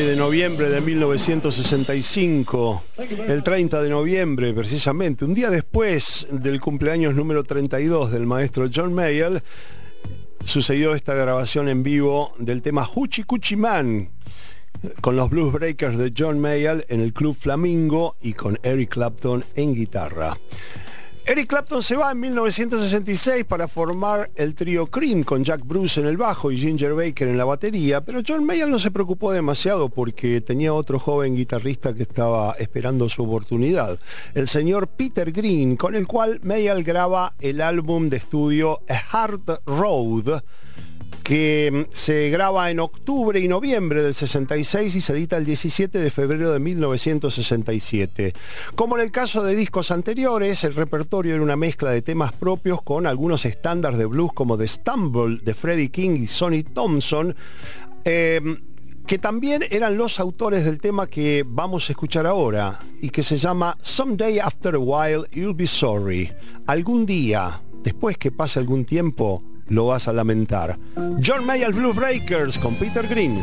De noviembre de 1965, el 30 de noviembre precisamente, un día después del cumpleaños número 32 del maestro John Mayall, sucedió esta grabación en vivo del tema Huchi Cuchi Man con los Blues Breakers de John Mayall en el Club Flamingo y con Eric Clapton en guitarra. Eric Clapton se va en 1966 para formar el trío Cream con Jack Bruce en el bajo y Ginger Baker en la batería, pero John Mayall no se preocupó demasiado porque tenía otro joven guitarrista que estaba esperando su oportunidad, el señor Peter Green, con el cual Mayall graba el álbum de estudio A Hard Road, que mm, se graba en octubre y noviembre del 66 y se edita el 17 de febrero de 1967. Como en el caso de discos anteriores, el repertorio era una mezcla de temas propios con algunos estándares de blues como The Stumble de Freddie King y Sonny Thompson. eh, que también eran los autores del tema que vamos a escuchar ahora y que se llama Someday After a While You'll Be Sorry. Algún día, después que pase algún tiempo, lo vas a lamentar. John Mayall Blues Breakers con Peter Green.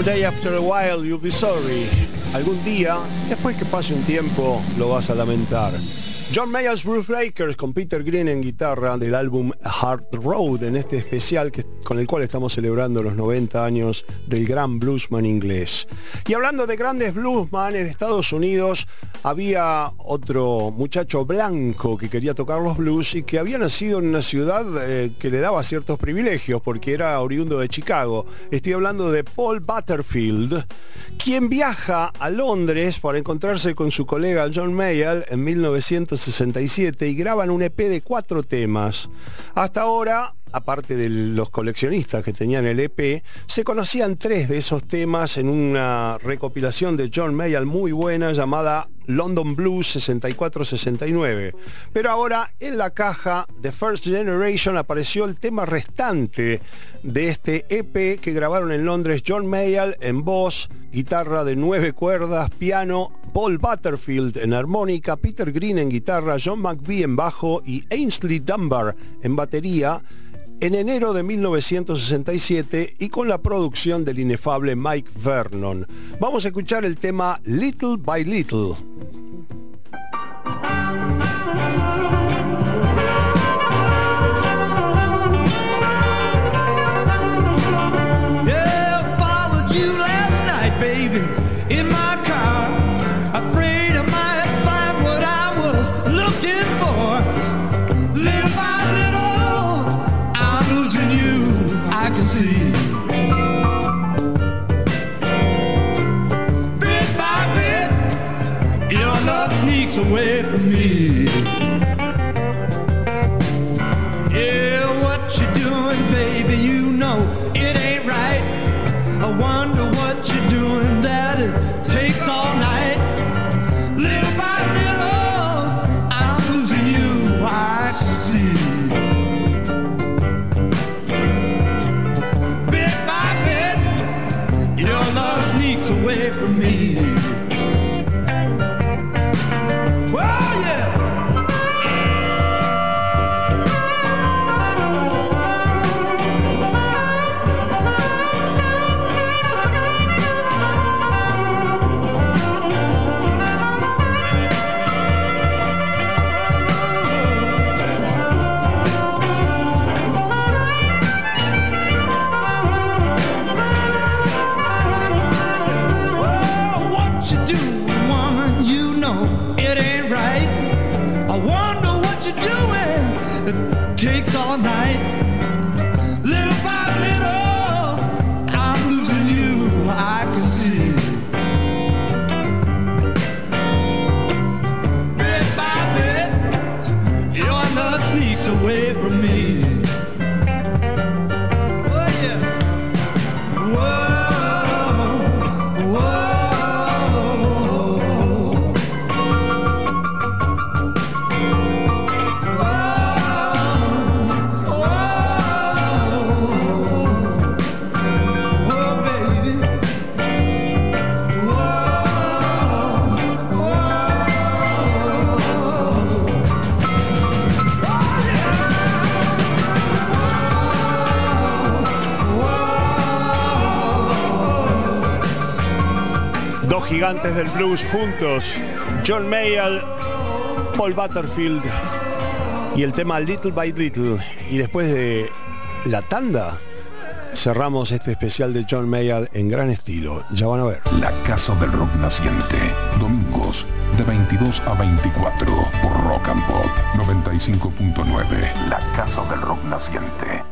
Someday after a while you'll be sorry. Algún día, después que pase un tiempo, lo vas a lamentar. John Mayall's Blues Breakers con Peter Green en guitarra del álbum Hard Road en este especial que, con el cual estamos celebrando los 90 años del gran bluesman inglés. Y hablando de grandes bluesmanes de Estados Unidos, había otro muchacho blanco que quería tocar los blues y que había nacido en una ciudad eh, que le daba ciertos privilegios porque era oriundo de Chicago. Estoy hablando de Paul Butterfield, quien viaja a Londres para encontrarse con su colega John Mayall en 1967 y graban un EP de cuatro temas. Hasta ahora aparte de los coleccionistas que tenían el EP, se conocían tres de esos temas en una recopilación de John Mayall muy buena llamada London Blues 64-69. Pero ahora en la caja de First Generation apareció el tema restante de este EP que grabaron en Londres John Mayall en voz, guitarra de nueve cuerdas, piano, Paul Butterfield en armónica, Peter Green en guitarra, John McVie en bajo y Ainsley Dunbar en batería en enero de 1967 y con la producción del inefable Mike Vernon. Vamos a escuchar el tema Little by Little. Away from me. Gigantes del blues juntos, John Mayall, Paul Butterfield y el tema Little by Little. Y después de la tanda, cerramos este especial de John Mayall en gran estilo. Ya van a ver. La Casa del Rock Naciente. Domingos de 22 a 24 por Rock and Pop 95.9. La Casa del Rock Naciente.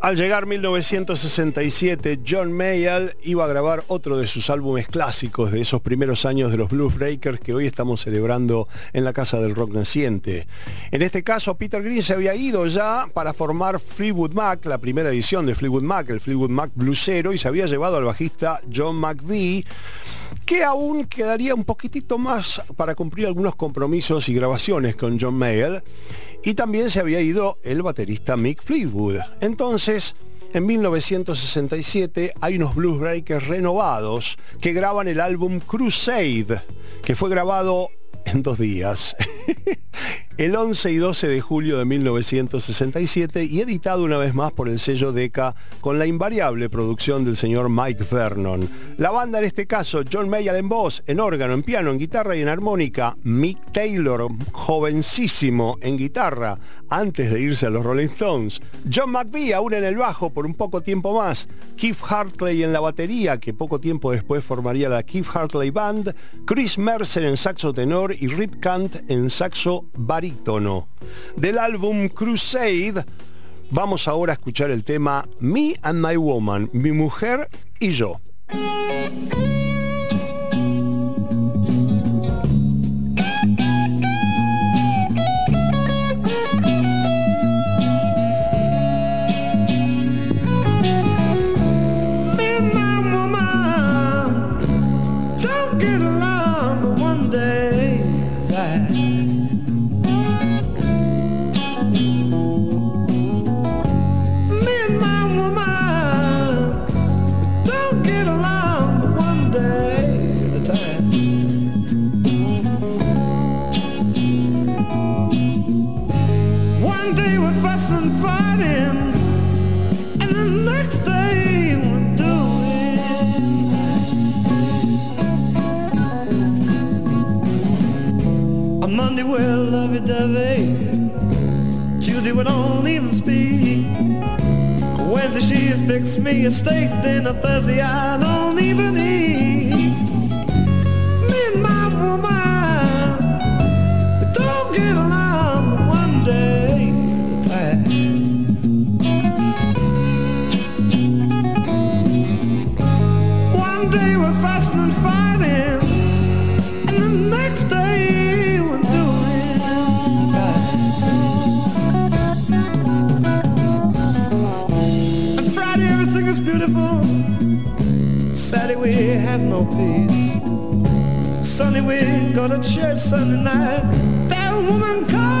Al llegar 1967, John Mayall iba a grabar otro de sus álbumes clásicos de esos primeros años de los Blues Breakers que hoy estamos celebrando en la Casa del Rock Naciente. En este caso, Peter Green se había ido ya para formar Fleetwood Mac, la primera edición de Fleetwood Mac, el Fleetwood Mac bluesero, y se había llevado al bajista John McVie, que aún quedaría un poquitito más para cumplir algunos compromisos y grabaciones con John Mayall. Y también se había ido el baterista Mick Fleetwood. Entonces, en 1967 hay unos Blues Breakers renovados que graban el álbum Crusade, que fue grabado en dos días. el 11 y 12 de julio de 1967 y editado una vez más por el sello Decca con la invariable producción del señor Mike Vernon. La banda en este caso, John Mayall en voz, en órgano, en piano, en guitarra y en armónica, Mick Taylor, jovencísimo en guitarra, antes de irse a los Rolling Stones, John McVie aún en el bajo por un poco tiempo más, Keith Hartley en la batería, que poco tiempo después formaría la Keith Hartley Band, Chris Mercer en saxo tenor y Rip Kant en saxo barítono. Del álbum Crusade, vamos ahora a escuchar el tema Me and My Woman, mi mujer y yo. Lovey-dovey. Tuesday we don't even speak. Wednesday she fixed me a steak, then a Thursday I don't even eat. Me and my woman, no peace. Sunday we go to church Sunday night. That woman called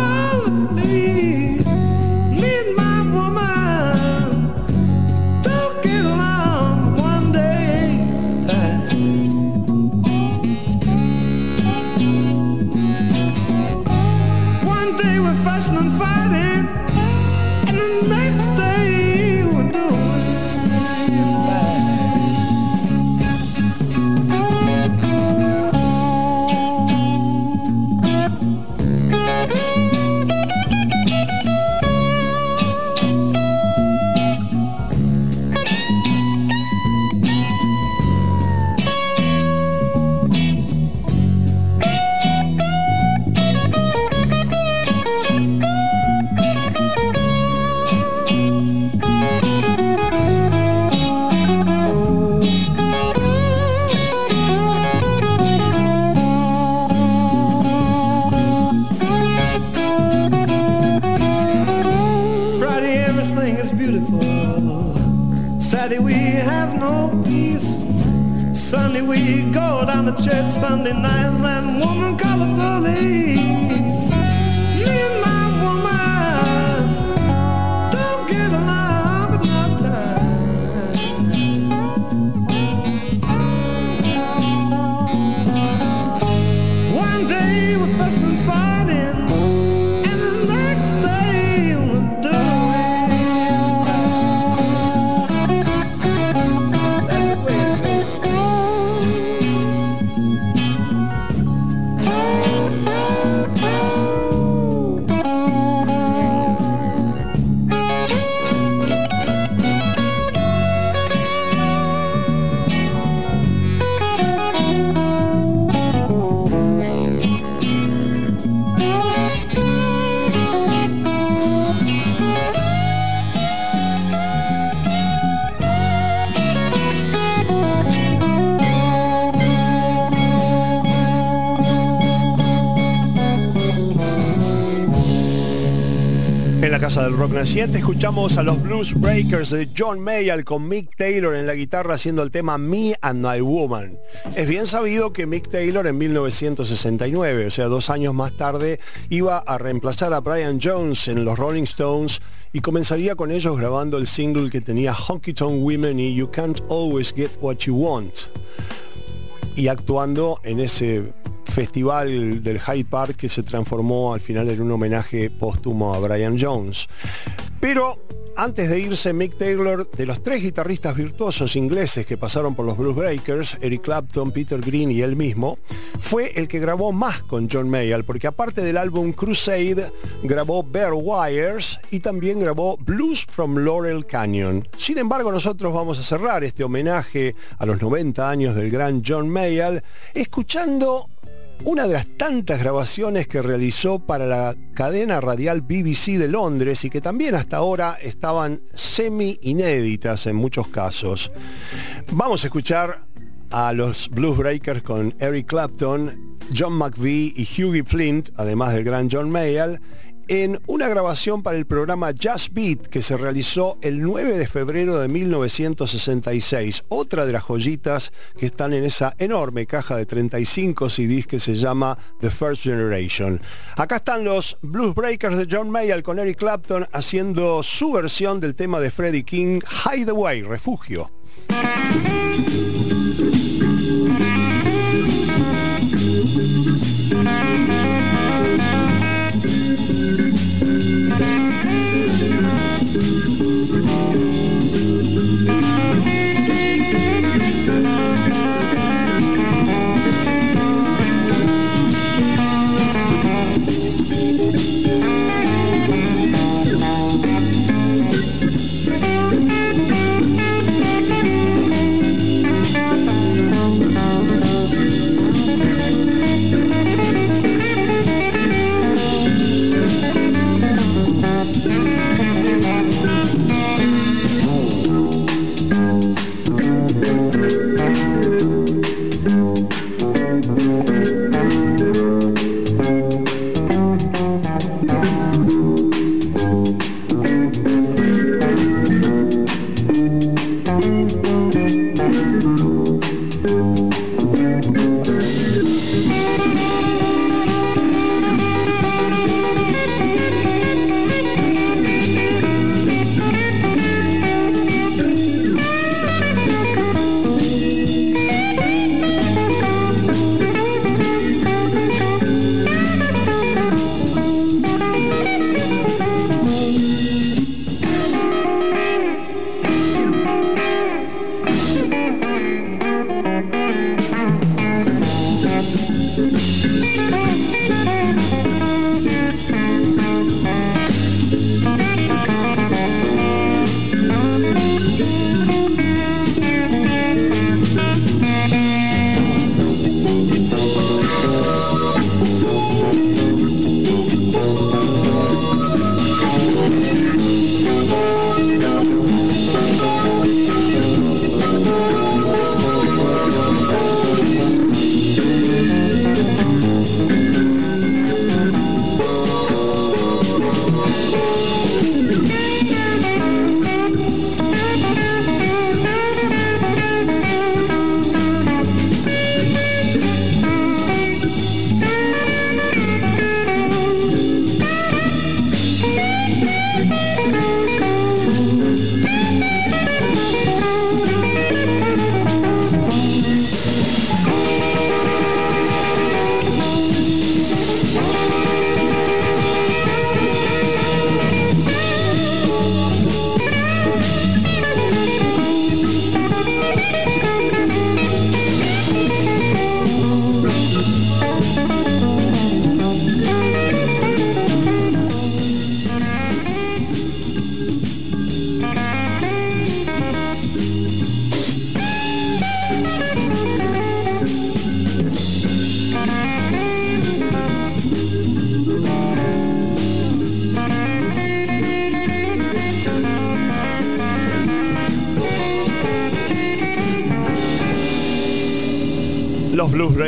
del Rock Naciente escuchamos a los Blues Breakers de John Mayall con Mick Taylor en la guitarra haciendo el tema Me and My Woman. Es bien sabido que Mick Taylor en 1969, o sea, dos años más tarde, iba a reemplazar a Brian Jones en los Rolling Stones y comenzaría con ellos grabando el single que tenía Honky Tonk Women y You Can't Always Get What You Want y actuando en ese festival del Hyde Park que se transformó al final en un homenaje póstumo a Brian Jones. Pero antes de irse Mick Taylor, de los tres guitarristas virtuosos ingleses que pasaron por los Blues Breakers, Eric Clapton, Peter Green y él mismo, fue el que grabó más con John Mayall, porque aparte del álbum Crusade, grabó Bare Wires y también grabó Blues from Laurel Canyon. Sin embargo, nosotros vamos a cerrar este homenaje a los 90 años del gran John Mayall escuchando una de las tantas grabaciones que realizó para la cadena radial BBC de Londres y que también hasta ahora estaban semi inéditas en muchos casos. Vamos a escuchar a los Blues Breakers con Eric Clapton, John McVie y Hughie Flint, además del gran John Mayall, en una grabación para el programa Jazz Beat que se realizó el 9 de febrero de 1966. Otra de las joyitas que están en esa enorme caja de 35 CDs que se llama The First Generation. Acá están los Blues Breakers de John Mayall con Eric Clapton haciendo su versión del tema de Freddie King, Hideaway, Refugio.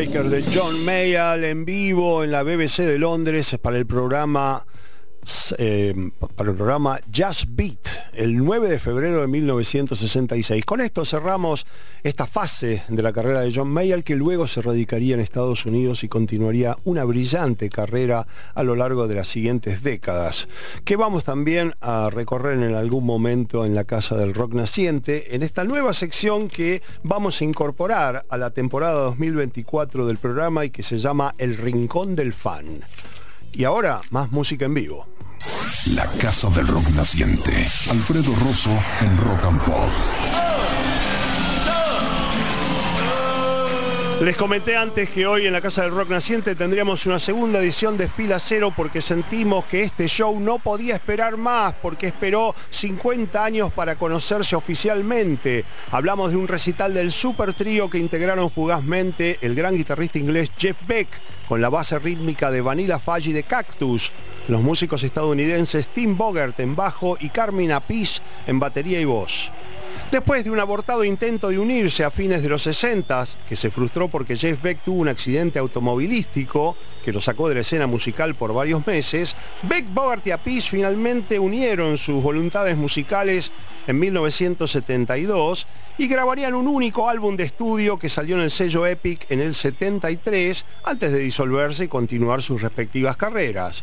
De John Mayall en vivo en la BBC de Londres para el programa eh, para el programa Jazz Beat el 9 de febrero de 1966. Con esto cerramos esta fase de la carrera de John Mayall que luego se radicaría en Estados Unidos y continuaría una brillante carrera a lo largo de las siguientes décadas, que vamos también a recorrer en algún momento en la Casa del Rock Naciente, en esta nueva sección que vamos a incorporar a la temporada 2024 del programa y que se llama El Rincón del Fan. Y ahora, más música en vivo. La Casa del Rock Naciente. Alfredo Rosso en Rock and Pop. Les comenté antes que hoy en la Casa del Rock Naciente tendríamos una segunda edición de Fila Cero porque sentimos que este show no podía esperar más porque esperó 50 años para conocerse oficialmente. Hablamos de un recital del super trío que integraron fugazmente el gran guitarrista inglés Jeff Beck con la base rítmica de Vanilla Fudge y de Cactus, los músicos estadounidenses Tim Bogert en bajo y Carmine Apis en batería y voz. Después de un abortado intento de unirse a fines de los 60, que se frustró porque Jeff Beck tuvo un accidente automovilístico que lo sacó de la escena musical por varios meses, Beck, Bogart y Apis finalmente unieron sus voluntades musicales en 1972 y grabarían un único álbum de estudio que salió en el sello Epic en el 73 antes de disolverse y continuar sus respectivas carreras.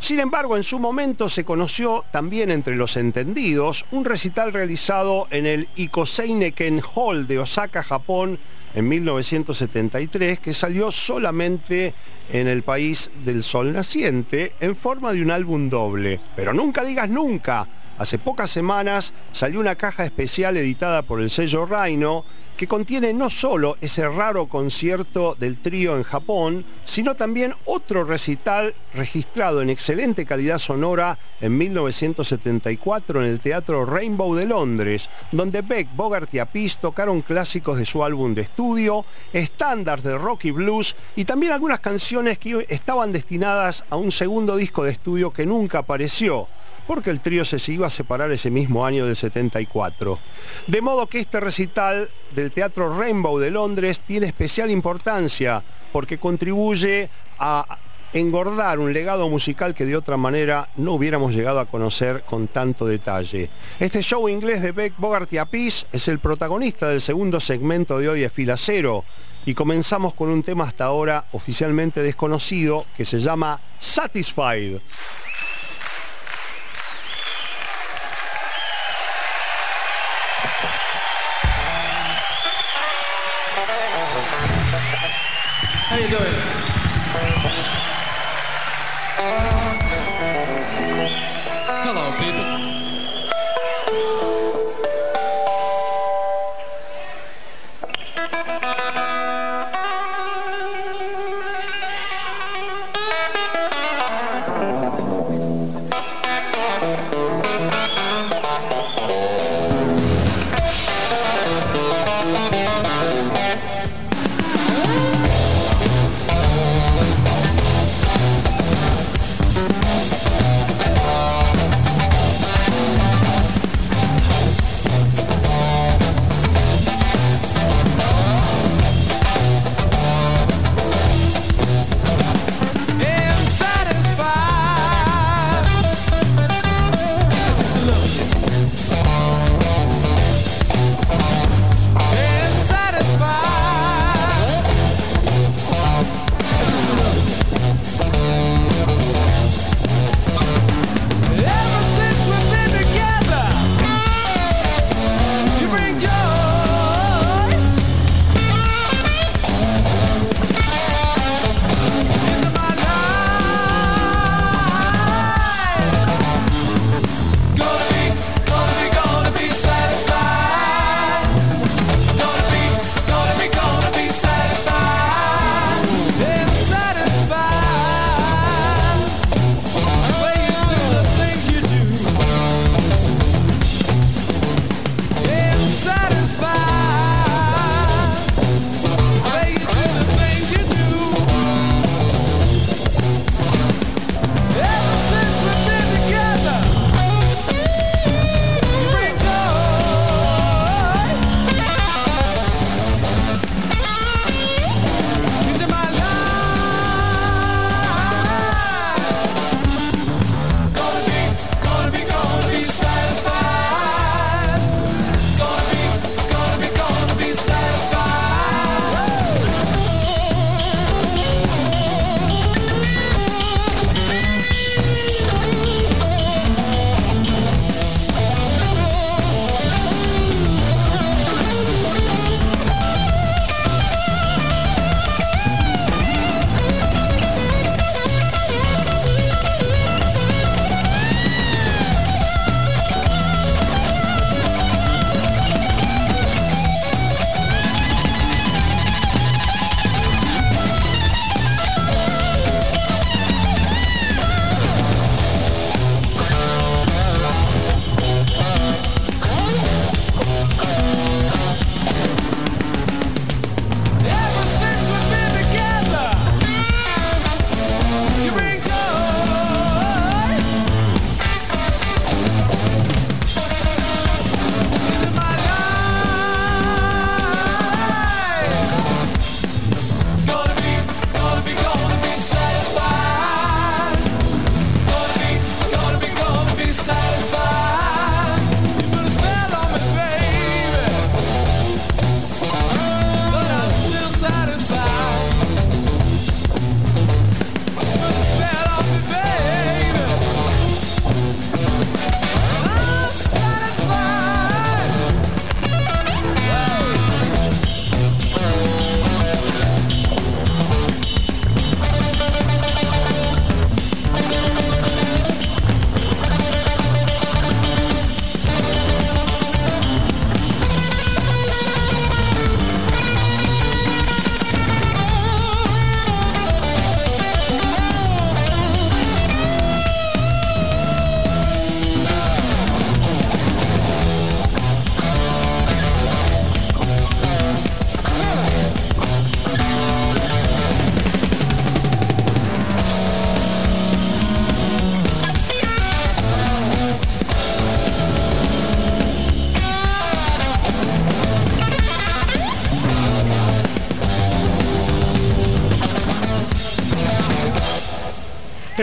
Sin embargo, en su momento se conoció también entre los entendidos un recital realizado en el Ikoseineken Hall de Osaka, Japón, en 1973, que salió solamente en el país del sol naciente en forma de un álbum doble. Pero nunca digas nunca. Hace pocas semanas salió una caja especial editada por el sello Rhino que contiene no solo ese raro concierto del trío en Japón, sino también otro recital registrado en excelente calidad sonora en 1974 en el Teatro Rainbow de Londres, donde Beck, Bogart y Apis tocaron clásicos de su álbum de estudio, estándares de rock y blues y también algunas canciones que estaban destinadas a un segundo disco de estudio que nunca apareció porque el trío se iba a separar ese mismo año del 74. De modo que este recital del Teatro Rainbow de Londres tiene especial importancia porque contribuye a engordar un legado musical que de otra manera no hubiéramos llegado a conocer con tanto detalle. Este show inglés de Beck, Bogart y Apis es el protagonista del segundo segmento de hoy de Fila Cero y comenzamos con un tema hasta ahora oficialmente desconocido que se llama Satisfied.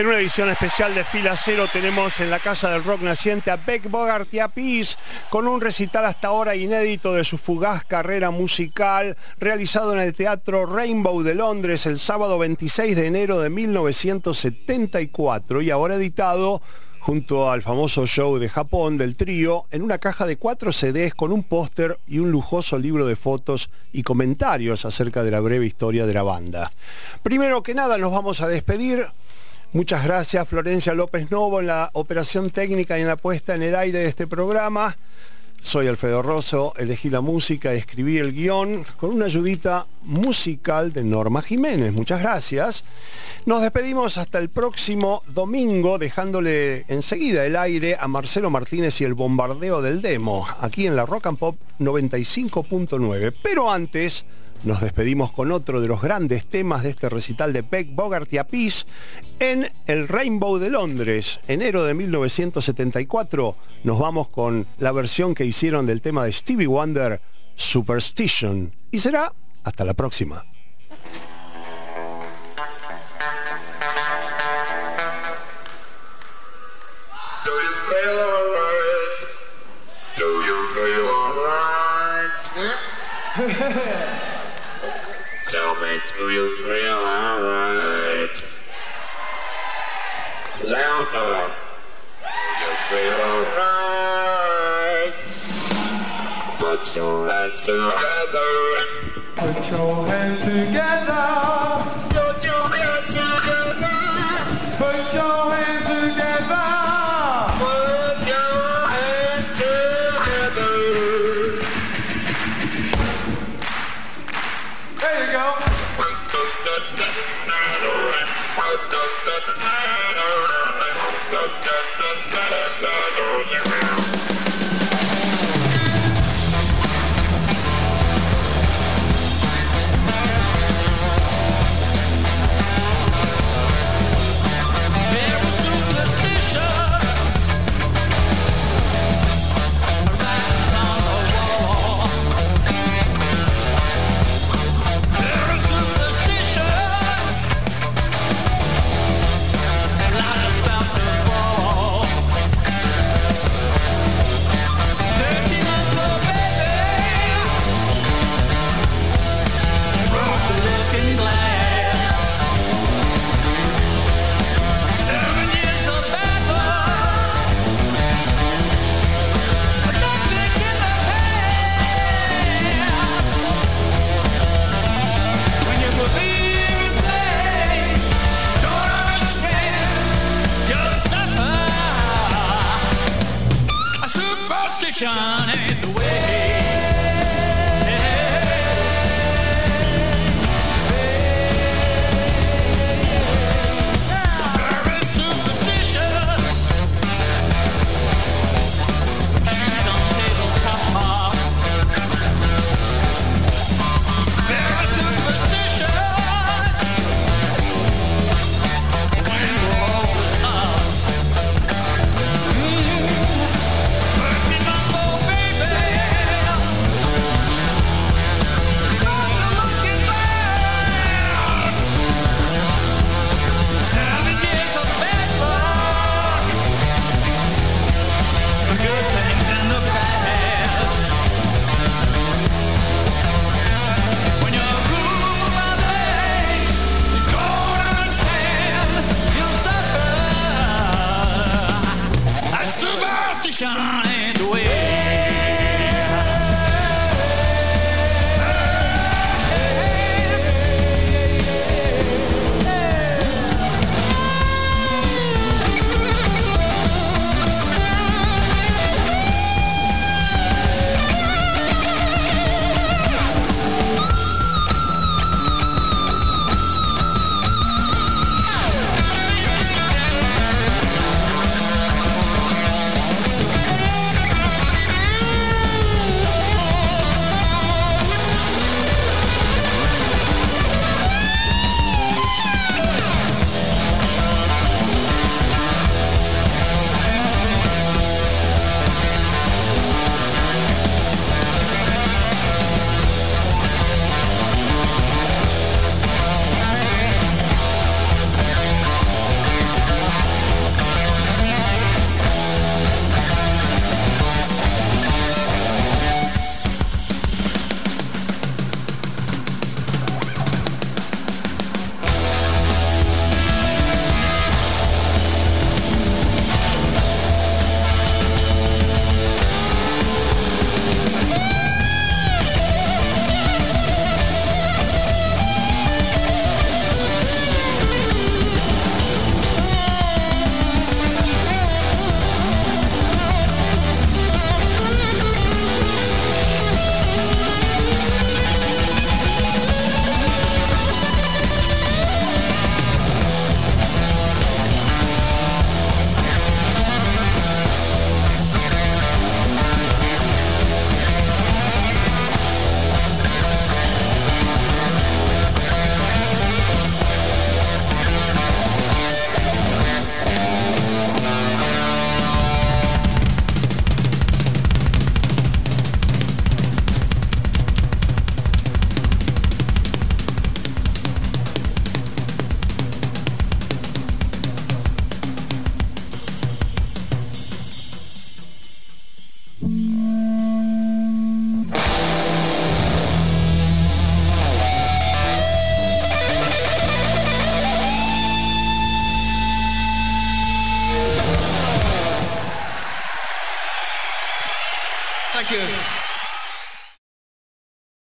En una edición especial de Fila Cero tenemos en la Casa del Rock Naciente a Beck Bogart y a Peace con un recital hasta ahora inédito de su fugaz carrera musical realizado en el Teatro Rainbow de Londres el sábado 26 de enero de 1974 y ahora editado junto al famoso show de Japón del trío en una caja de cuatro CDs con un póster y un lujoso libro de fotos y comentarios acerca de la breve historia de la banda. Primero que nada nos vamos a despedir Muchas gracias Florencia López Novo en la operación técnica y en la puesta en el aire de este programa. Soy Alfredo Rosso, elegí la música, escribí el guion con una ayudita musical de Norma Jiménez. Muchas gracias. Nos despedimos hasta el próximo domingo, dejándole enseguida el aire a Marcelo Martínez y el bombardeo del demo, aquí en la Rock and Pop 95.9. Pero antes nos despedimos con otro de los grandes temas de este recital de Beck Bogart y Apis en el Rainbow de Londres, enero de 1974. Nos vamos con la versión que hicieron del tema de Stevie Wonder, Superstition. Y será hasta la próxima. Put your hands together. Put your hands together. Superstition